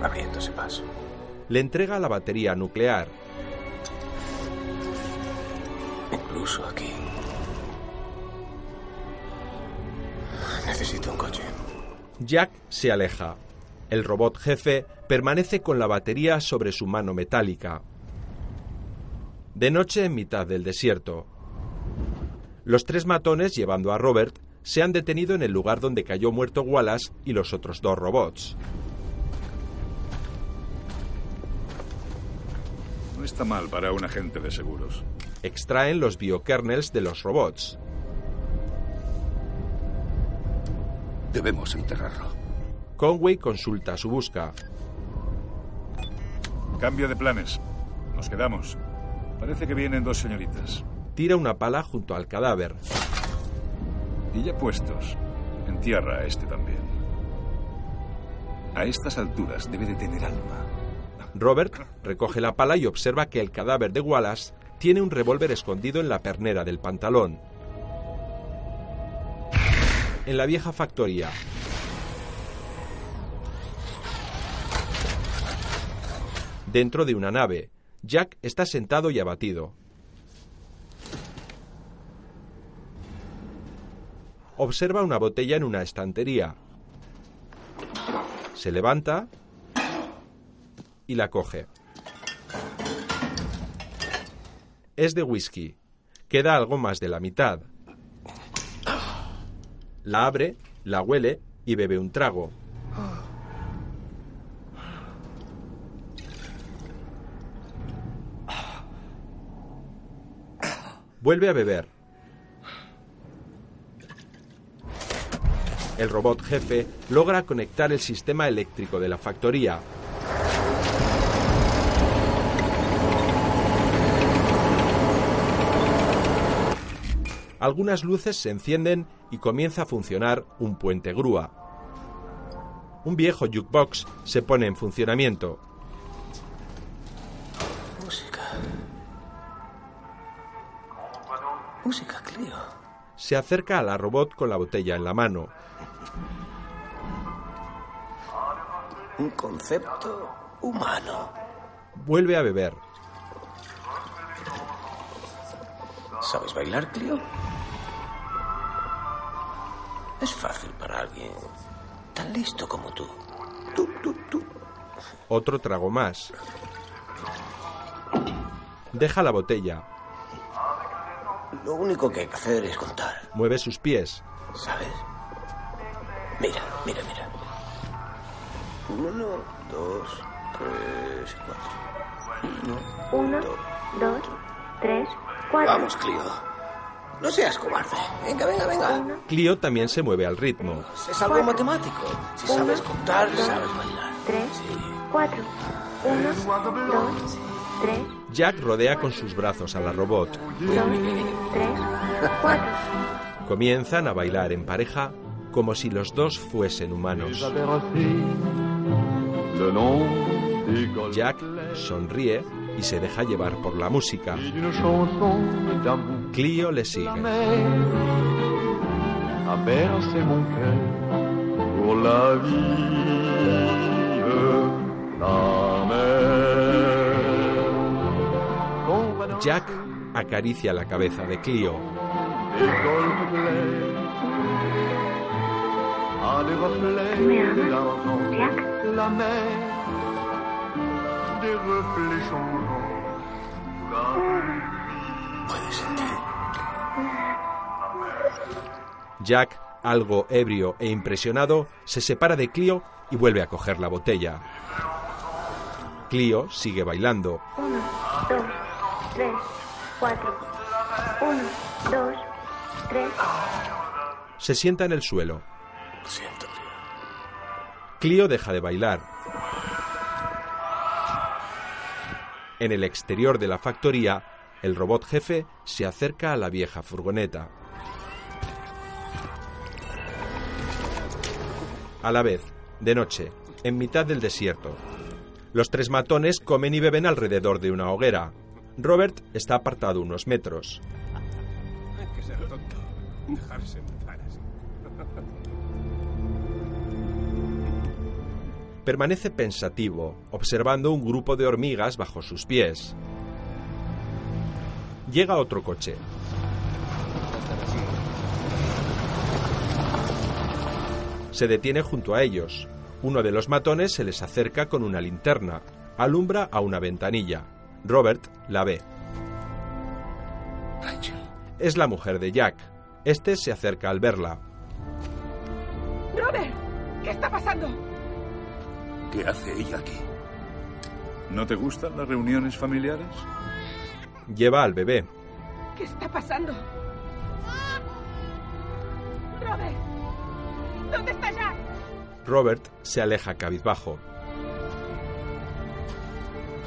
Speaker 4: abriéndose paso.
Speaker 1: Le entrega la batería nuclear.
Speaker 4: Incluso aquí. Necesito un coche.
Speaker 1: Jack se aleja. El robot jefe permanece con la batería sobre su mano metálica. De noche en mitad del desierto. Los tres matones, llevando a Robert, se han detenido en el lugar donde cayó muerto Wallace y los otros dos robots.
Speaker 16: No está mal para un agente de seguros.
Speaker 1: Extraen los biokernels de los robots.
Speaker 9: Debemos enterrarlo.
Speaker 1: Conway consulta su busca.
Speaker 16: Cambio de planes. Nos quedamos. Parece que vienen dos señoritas.
Speaker 1: Tira una pala junto al cadáver.
Speaker 16: Y ya puestos, entierra a este también. A estas alturas debe de tener alma.
Speaker 1: Robert recoge la pala y observa que el cadáver de Wallace tiene un revólver escondido en la pernera del pantalón. En la vieja factoría. Dentro de una nave, Jack está sentado y abatido. Observa una botella en una estantería. Se levanta y la coge. Es de whisky. Queda algo más de la mitad. La abre, la huele y bebe un trago. Vuelve a beber. El robot jefe logra conectar el sistema eléctrico de la factoría. Algunas luces se encienden y comienza a funcionar un puente grúa. Un viejo jukebox se pone en funcionamiento.
Speaker 4: Música. Música, Clio.
Speaker 1: Se acerca a la robot con la botella en la mano.
Speaker 4: Un concepto humano.
Speaker 1: Vuelve a beber.
Speaker 4: ¿Sabes bailar, Clio? Es fácil para alguien tan listo como tú. Tú, tú, tú.
Speaker 1: Otro trago más. Deja la botella.
Speaker 4: Lo único que hay que hacer es contar,
Speaker 1: Mueve sus pies.
Speaker 4: ¿sabes? Mira, mira, mira. Uno, dos, tres, cuatro.
Speaker 15: Uno, dos, tres, cuatro.
Speaker 4: Vamos, Clio. No seas cobarde. Venga, venga, venga.
Speaker 1: Clio también se mueve al ritmo.
Speaker 4: Es algo matemático. Si sabes contar, sabes bailar.
Speaker 15: Tres, cuatro. Uno, dos, tres,
Speaker 1: Jack rodea con sus brazos a la robot.
Speaker 15: dos, tres, cuatro.
Speaker 1: Comienzan a bailar en pareja como si los dos fuesen humanos. Jack sonríe y se deja llevar por la música. Clio le sigue. Jack acaricia la cabeza de Clio.
Speaker 4: Puedes sentir.
Speaker 1: Jack, algo ebrio e impresionado, se separa de Clio y vuelve a coger la botella. Clio sigue bailando.
Speaker 15: Uno, dos, tres, cuatro. Uno, dos, tres.
Speaker 1: Se sienta en el suelo.
Speaker 4: Lo siento, Clio.
Speaker 1: Clio deja de bailar. En el exterior de la factoría, el robot jefe se acerca a la vieja furgoneta. A la vez, de noche, en mitad del desierto. Los tres matones comen y beben alrededor de una hoguera. Robert está apartado unos metros.
Speaker 10: Hay que ser tonto. Dejarse
Speaker 1: Permanece pensativo, observando un grupo de hormigas bajo sus pies. Llega otro coche. Se detiene junto a ellos. Uno de los matones se les acerca con una linterna. Alumbra a una ventanilla. Robert la ve. Es la mujer de Jack. Este se acerca al verla.
Speaker 26: Robert, ¿qué está pasando?
Speaker 9: ¿Qué hace ella aquí?
Speaker 16: ¿No te gustan las reuniones familiares?
Speaker 1: Lleva al bebé.
Speaker 26: ¿Qué está pasando? Robert, ¿dónde está Jack?
Speaker 1: Robert se aleja cabizbajo.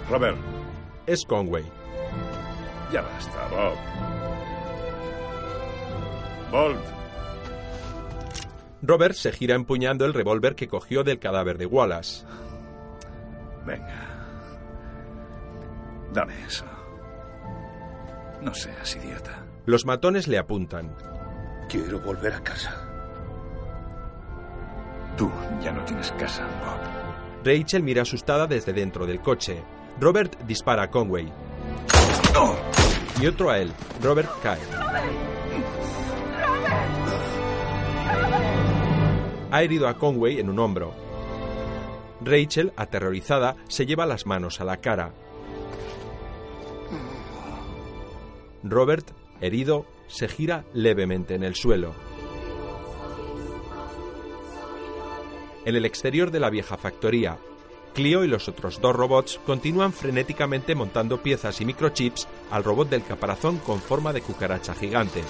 Speaker 16: Robert,
Speaker 1: Es Conway.
Speaker 16: ya basta, Bob. Bolt,
Speaker 1: Robert se gira empuñando el revólver que cogió del cadáver de Wallace.
Speaker 16: venga. Dame eso. No seas idiota.
Speaker 1: Los matones le apuntan.
Speaker 9: Quiero volver a casa.
Speaker 16: Tú ya no tienes casa, Bob.
Speaker 1: Rachel mira asustada desde dentro del coche. Robert dispara a Conway. Y otro a él. Robert cae. Ha herido a Conway en un hombro. Rachel, aterrorizada, se lleva las manos a la cara. Robert, herido, se gira levemente en el suelo. En el exterior de la vieja factoría, Clio y los otros dos robots continúan frenéticamente montando piezas y microchips al robot del caparazón con forma de cucaracha gigante.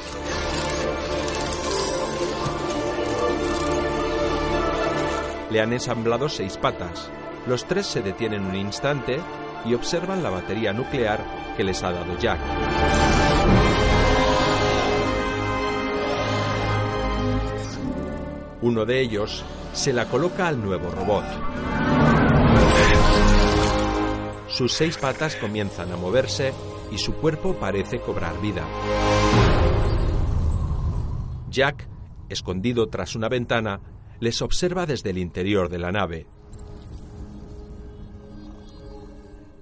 Speaker 1: Le han ensamblado seis patas. Los tres se detienen un instante y observan la batería nuclear que les ha dado Jack. Uno de ellos se la coloca al nuevo robot. Sus seis patas comienzan a moverse y su cuerpo parece cobrar vida. Jack, escondido tras una ventana, les observa desde el interior de la nave.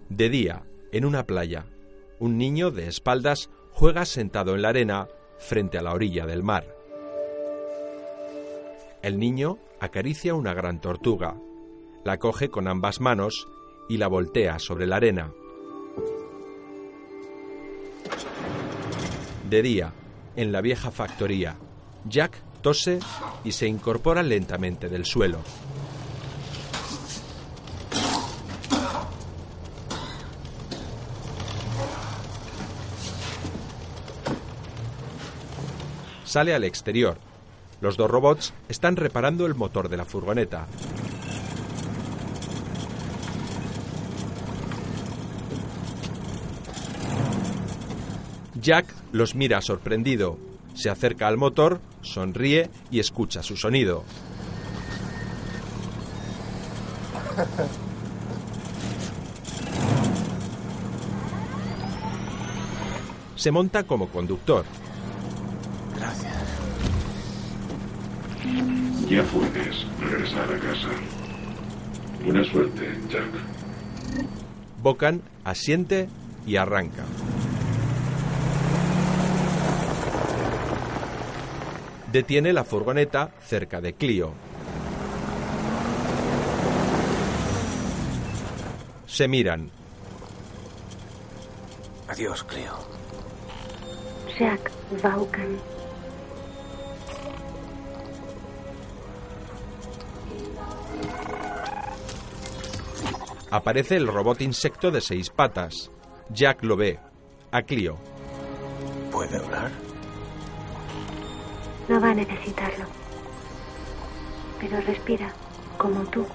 Speaker 1: De día, en una playa, un niño de espaldas juega sentado en la arena frente a la orilla del mar. El niño acaricia una gran tortuga, la coge con ambas manos y la voltea sobre la arena. De día, en la vieja factoría, Jack tose y se incorpora lentamente del suelo. Sale al exterior. Los dos robots están reparando el motor de la furgoneta. Jack los mira sorprendido. Se acerca al motor, sonríe y escucha su sonido. Se monta como conductor.
Speaker 25: Gracias. Ya puedes regresar a casa. Buena suerte, Jack.
Speaker 1: Bocan asiente y arranca. Detiene la furgoneta cerca de Clio. Se miran.
Speaker 4: Adiós, Cleo.
Speaker 15: Jack Vaughan.
Speaker 1: Aparece el robot insecto de seis patas. Jack lo ve. A Clio.
Speaker 4: ¿Puede hablar?
Speaker 15: No va a necesitarlo. Pero respira, como tú.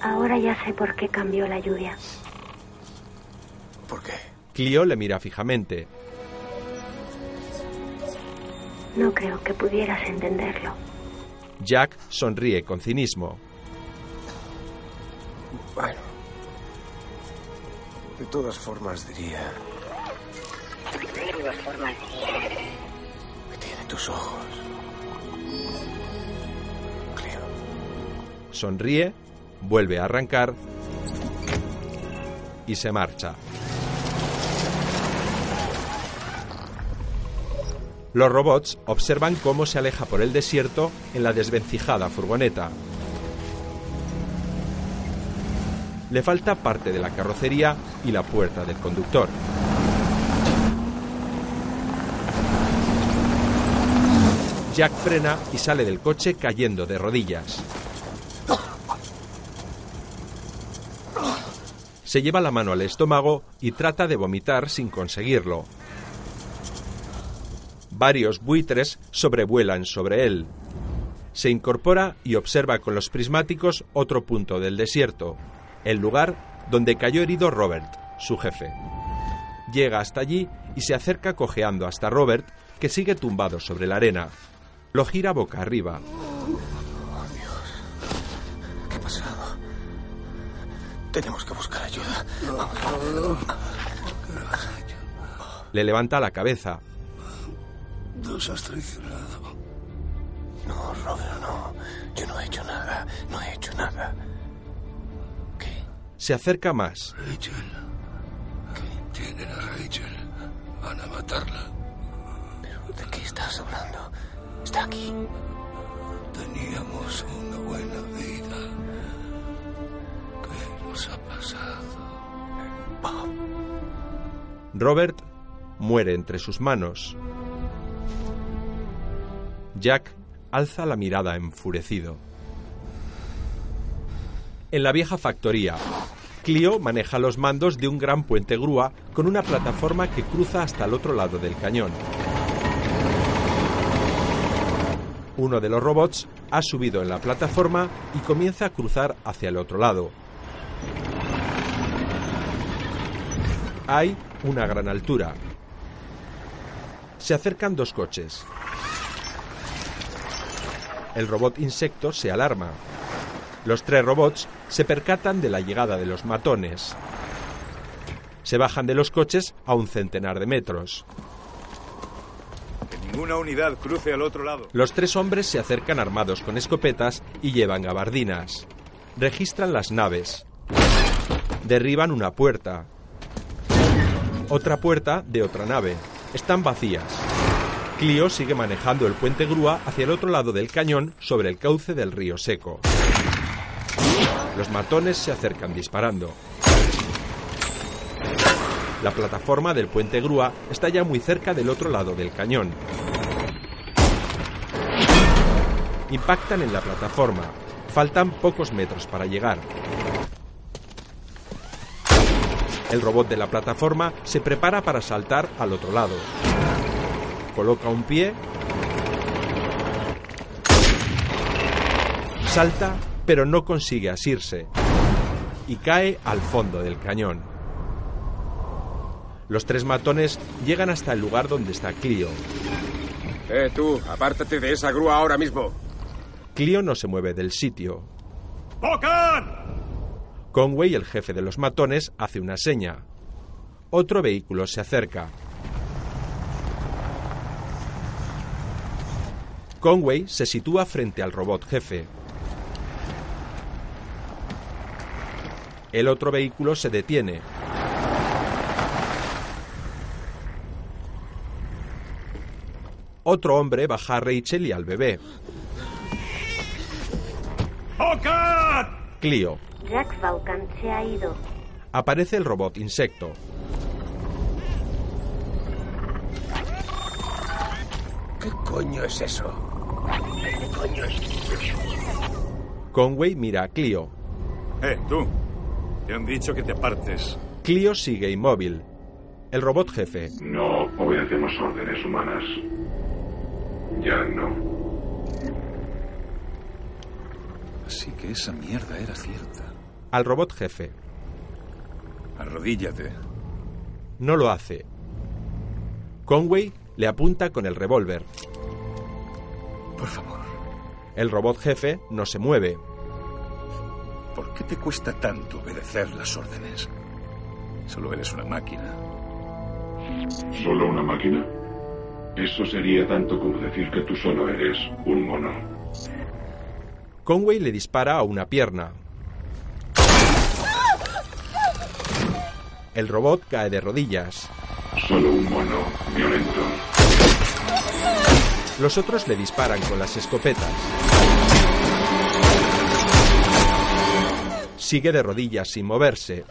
Speaker 15: Ahora ya sé por qué cambió la lluvia.
Speaker 4: ¿Por qué?
Speaker 1: Clio le mira fijamente.
Speaker 15: No creo que pudieras entenderlo.
Speaker 1: Jack sonríe con cinismo.
Speaker 4: Bueno. De todas formas diría
Speaker 15: De todas formas
Speaker 4: que tiene tus ojos. Cleo.
Speaker 1: Sonríe, vuelve a arrancar y se marcha. Los robots observan cómo se aleja por el desierto en la desvencijada furgoneta. Le falta parte de la carrocería y la puerta del conductor. Jack frena y sale del coche cayendo de rodillas. Se lleva la mano al estómago y trata de vomitar sin conseguirlo. Varios buitres sobrevuelan sobre él. Se incorpora y observa con los prismáticos otro punto del desierto, el lugar donde cayó herido Robert, su jefe. Llega hasta allí y se acerca cojeando hasta Robert, que sigue tumbado sobre la arena. Lo gira boca arriba.
Speaker 4: Oh, Dios. ¿Qué ha pasado? Tenemos que buscar ayuda.
Speaker 1: Le levanta la cabeza.
Speaker 9: Nos has traicionado.
Speaker 4: No, Robert, no. Yo no he hecho nada. No he hecho nada.
Speaker 1: Se acerca más.
Speaker 9: Rachel. Tienen a Rachel. Van a matarla.
Speaker 4: ¿Pero de qué estás hablando? Está aquí.
Speaker 9: Teníamos una buena vida. ¿Qué nos ha pasado?
Speaker 4: Bob.
Speaker 1: Robert muere entre sus manos. Jack alza la mirada enfurecido. En la vieja factoría, Clio maneja los mandos de un gran puente grúa con una plataforma que cruza hasta el otro lado del cañón. Uno de los robots ha subido en la plataforma y comienza a cruzar hacia el otro lado. Hay una gran altura. Se acercan dos coches. El robot insecto se alarma. Los tres robots se percatan de la llegada de los matones. Se bajan de los coches a un centenar de metros.
Speaker 16: Que ninguna unidad cruce al otro lado.
Speaker 1: Los tres hombres se acercan armados con escopetas y llevan gabardinas. Registran las naves. Derriban una puerta. Otra puerta de otra nave. Están vacías. Clio sigue manejando el puente grúa hacia el otro lado del cañón sobre el cauce del río seco. Los matones se acercan disparando. La plataforma del puente grúa está ya muy cerca del otro lado del cañón. Impactan en la plataforma. Faltan pocos metros para llegar. El robot de la plataforma se prepara para saltar al otro lado. Coloca un pie. Salta, pero no consigue asirse. Y cae al fondo del cañón. Los tres matones llegan hasta el lugar donde está Clio.
Speaker 27: Eh, tú, apártate de esa grúa ahora mismo.
Speaker 1: Clio no se mueve del sitio.
Speaker 16: ¡Bocan!
Speaker 1: Conway, el jefe de los matones, hace una seña. Otro vehículo se acerca. Conway se sitúa frente al robot jefe. El otro vehículo se detiene. Otro hombre baja a Rachel y al bebé.
Speaker 16: ¡Bocan!
Speaker 1: Clio.
Speaker 15: Jack Falcon se ha ido.
Speaker 1: Aparece el robot insecto.
Speaker 27: ¿Qué coño es eso? ¿Qué coño es
Speaker 1: Conway mira a Clio.
Speaker 16: Eh, tú. Te han dicho que te apartes.
Speaker 1: Clio sigue inmóvil. El robot jefe.
Speaker 25: No obedecemos órdenes humanas. Ya no.
Speaker 16: Así que esa mierda era cierta.
Speaker 1: Al robot jefe.
Speaker 16: Arrodíllate.
Speaker 1: No lo hace. Conway le apunta con el revólver.
Speaker 16: Por favor.
Speaker 1: El robot jefe no se mueve.
Speaker 16: ¿Por qué te cuesta tanto obedecer las órdenes? Solo eres una máquina.
Speaker 25: ¿Solo una máquina? Eso sería tanto como decir que tú solo eres un mono.
Speaker 1: Conway le dispara a una pierna. El robot cae de rodillas.
Speaker 25: Solo un mono violento.
Speaker 1: Los otros le disparan con las escopetas. Sigue de rodillas sin moverse.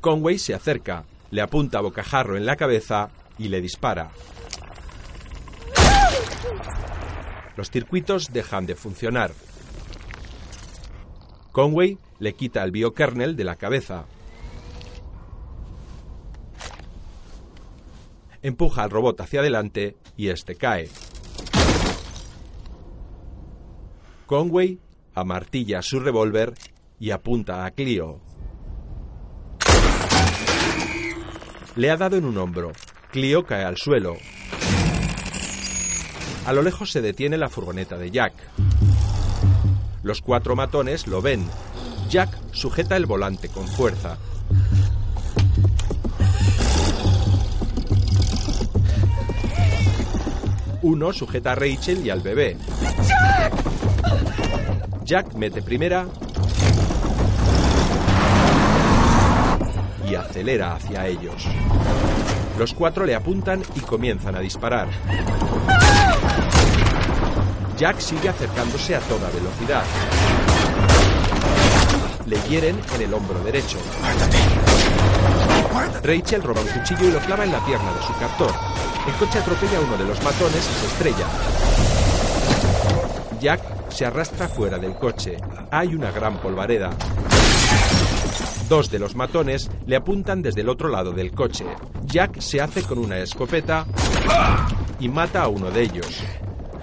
Speaker 1: Conway se acerca, le apunta a bocajarro en la cabeza y le dispara. Los circuitos dejan de funcionar. Conway le quita el biokernel de la cabeza. Empuja al robot hacia adelante y este cae. Conway amartilla su revólver y apunta a Clio. Le ha dado en un hombro. Clio cae al suelo. A lo lejos se detiene la furgoneta de Jack. Los cuatro matones lo ven. Jack sujeta el volante con fuerza. Uno sujeta a Rachel y al bebé. Jack mete primera y acelera hacia ellos. Los cuatro le apuntan y comienzan a disparar. Jack sigue acercándose a toda velocidad. Le hieren en el hombro derecho. Rachel roba un cuchillo y lo clava en la pierna de su captor. El coche atropella a uno de los matones y se estrella. Jack se arrastra fuera del coche. Hay una gran polvareda. Dos de los matones le apuntan desde el otro lado del coche. Jack se hace con una escopeta y mata a uno de ellos.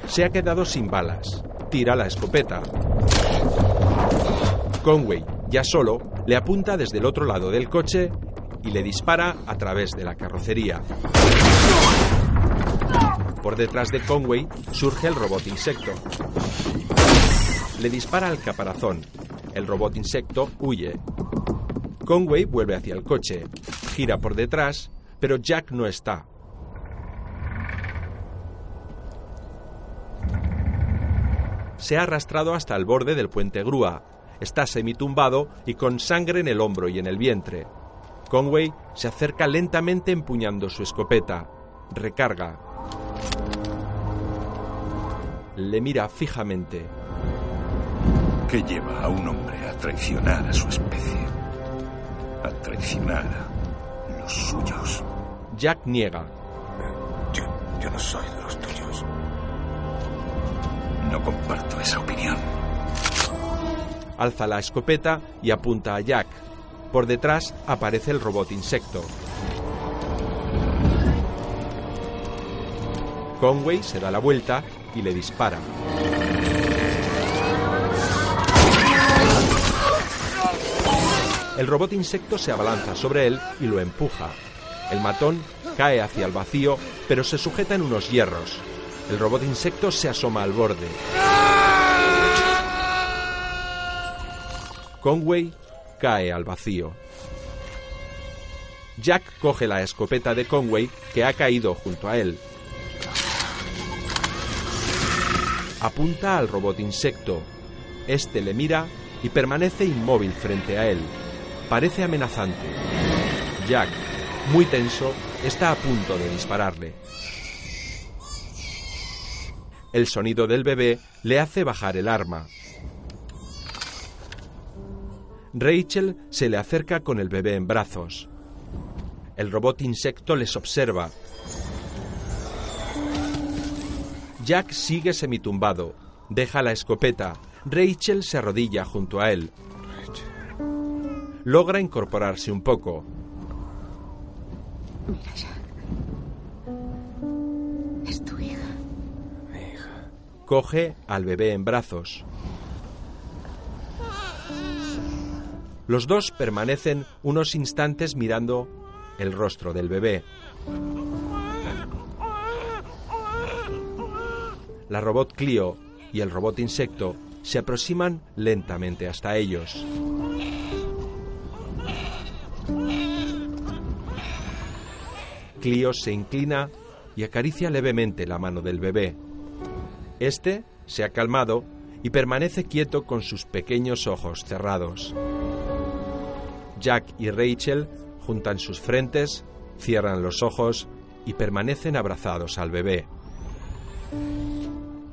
Speaker 1: Se ha quedado sin balas. Tira la escopeta. Conway, ya solo, le apunta desde el otro lado del coche y le dispara a través de la carrocería. Por detrás de Conway surge el robot insecto. Le dispara al caparazón. El robot insecto huye. Conway vuelve hacia el coche, gira por detrás, pero Jack no está. Se ha arrastrado hasta el borde del puente grúa. Está semitumbado y con sangre en el hombro y en el vientre. Conway se acerca lentamente empuñando su escopeta. Recarga. Le mira fijamente.
Speaker 16: ¿Qué lleva a un hombre a traicionar a su especie? A traicionar a los suyos.
Speaker 1: Jack niega.
Speaker 4: Yo, yo no soy de los tuyos.
Speaker 16: No comparto esa opinión.
Speaker 1: Alza la escopeta y apunta a Jack. Por detrás aparece el robot insecto. Conway se da la vuelta y le dispara. El robot insecto se abalanza sobre él y lo empuja. El matón cae hacia el vacío, pero se sujeta en unos hierros. El robot insecto se asoma al borde. Conway cae al vacío. Jack coge la escopeta de Conway que ha caído junto a él. Apunta al robot insecto. Este le mira y permanece inmóvil frente a él. Parece amenazante. Jack, muy tenso, está a punto de dispararle. El sonido del bebé le hace bajar el arma. Rachel se le acerca con el bebé en brazos. El robot insecto les observa. Jack sigue semitumbado. Deja la escopeta. Rachel se arrodilla junto a él. Logra incorporarse un poco.
Speaker 6: Mira, Jack. Es tu hija.
Speaker 1: Coge al bebé en brazos. Los dos permanecen unos instantes mirando el rostro del bebé. La robot Clio y el robot insecto se aproximan lentamente hasta ellos. Clio se inclina y acaricia levemente la mano del bebé. Este se ha calmado y permanece quieto con sus pequeños ojos cerrados. Jack y Rachel juntan sus frentes, cierran los ojos y permanecen abrazados al bebé.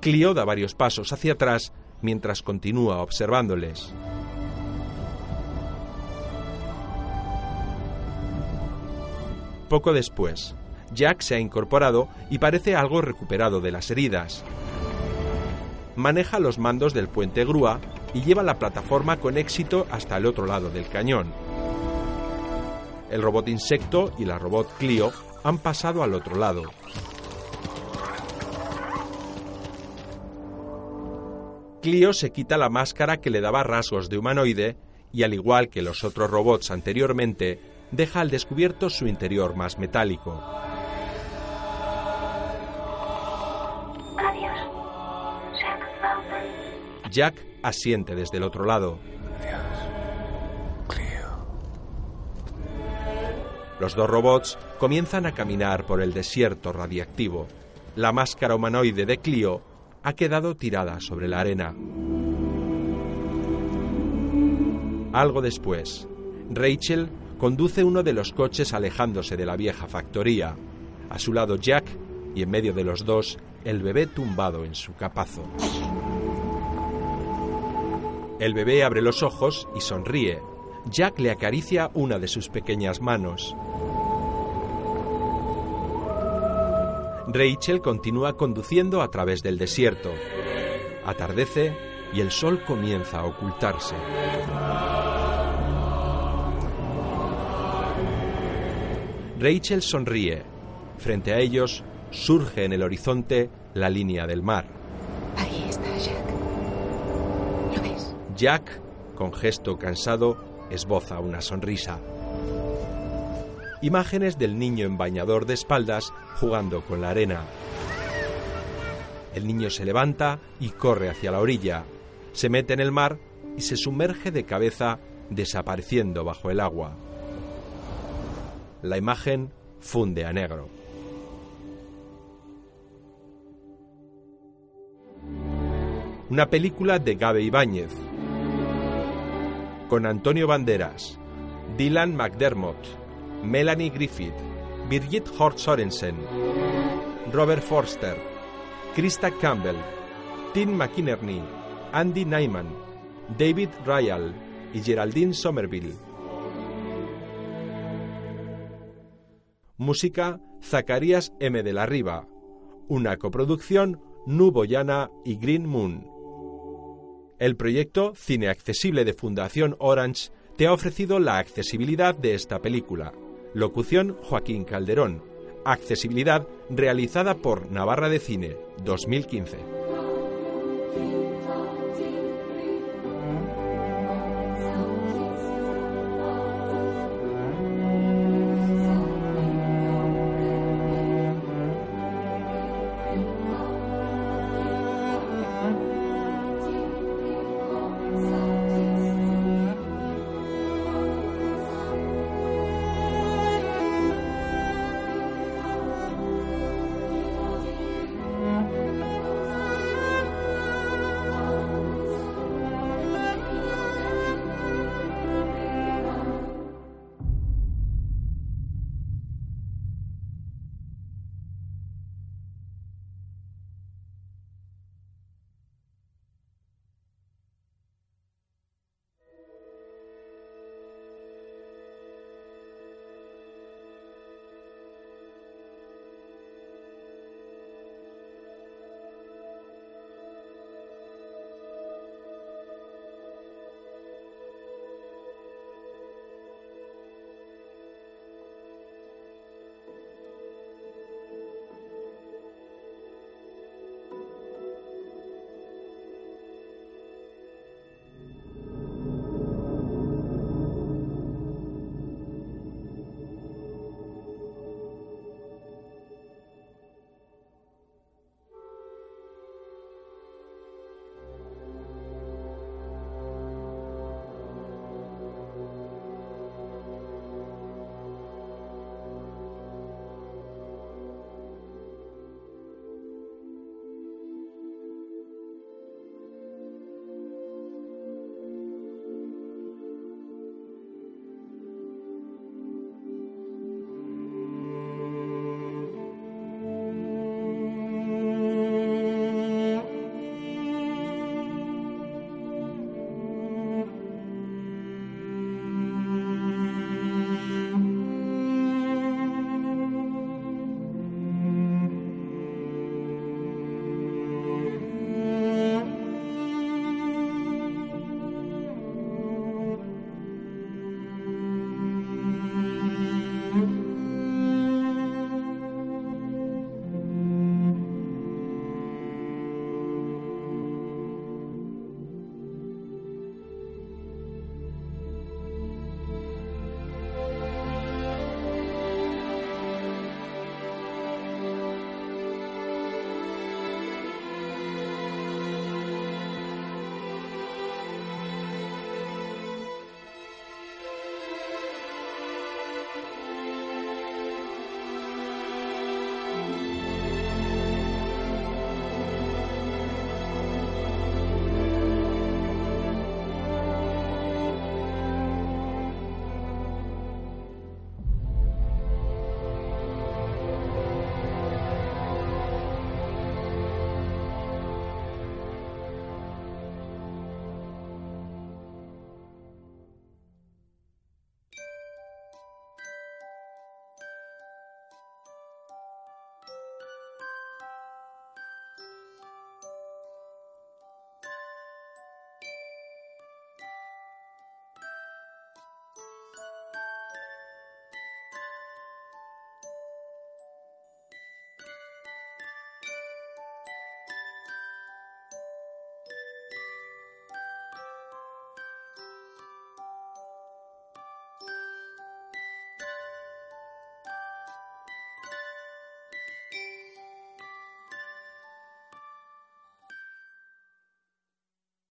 Speaker 1: Clio da varios pasos hacia atrás mientras continúa observándoles. Poco después, Jack se ha incorporado y parece algo recuperado de las heridas. Maneja los mandos del puente grúa y lleva la plataforma con éxito hasta el otro lado del cañón. El robot insecto y la robot Clio han pasado al otro lado. Clio se quita la máscara que le daba rasgos de humanoide y al igual que los otros robots anteriormente, deja al descubierto su interior más metálico.
Speaker 15: Adiós,
Speaker 1: Jack asiente desde el otro lado. Los dos robots comienzan a caminar por el desierto radiactivo. La máscara humanoide de Clio ha quedado tirada sobre la arena. Algo después, Rachel conduce uno de los coches alejándose de la vieja factoría. A su lado Jack y en medio de los dos el bebé tumbado en su capazo. El bebé abre los ojos y sonríe. Jack le acaricia una de sus pequeñas manos. Rachel continúa conduciendo a través del desierto. Atardece y el sol comienza a ocultarse. Rachel sonríe. Frente a ellos surge en el horizonte la línea del mar.
Speaker 6: Ahí está Jack. ¿Lo ves?
Speaker 1: Jack, con gesto cansado, esboza una sonrisa. Imágenes del niño en bañador de espaldas jugando con la arena. El niño se levanta y corre hacia la orilla, se mete en el mar y se sumerge de cabeza desapareciendo bajo el agua. La imagen funde a negro. Una película de Gabe Ibáñez, con Antonio Banderas, Dylan McDermott, Melanie Griffith, Birgit Hort Sorensen, Robert Forster, Krista Campbell, Tim McInerney, Andy Nyman, David Ryall y Geraldine Somerville. Música Zacarías M. de la Riva. Una coproducción Nuboyana y Green Moon. El proyecto Cine Accesible de Fundación Orange te ha ofrecido la accesibilidad de esta película. Locución Joaquín Calderón. Accesibilidad realizada por Navarra de Cine 2015.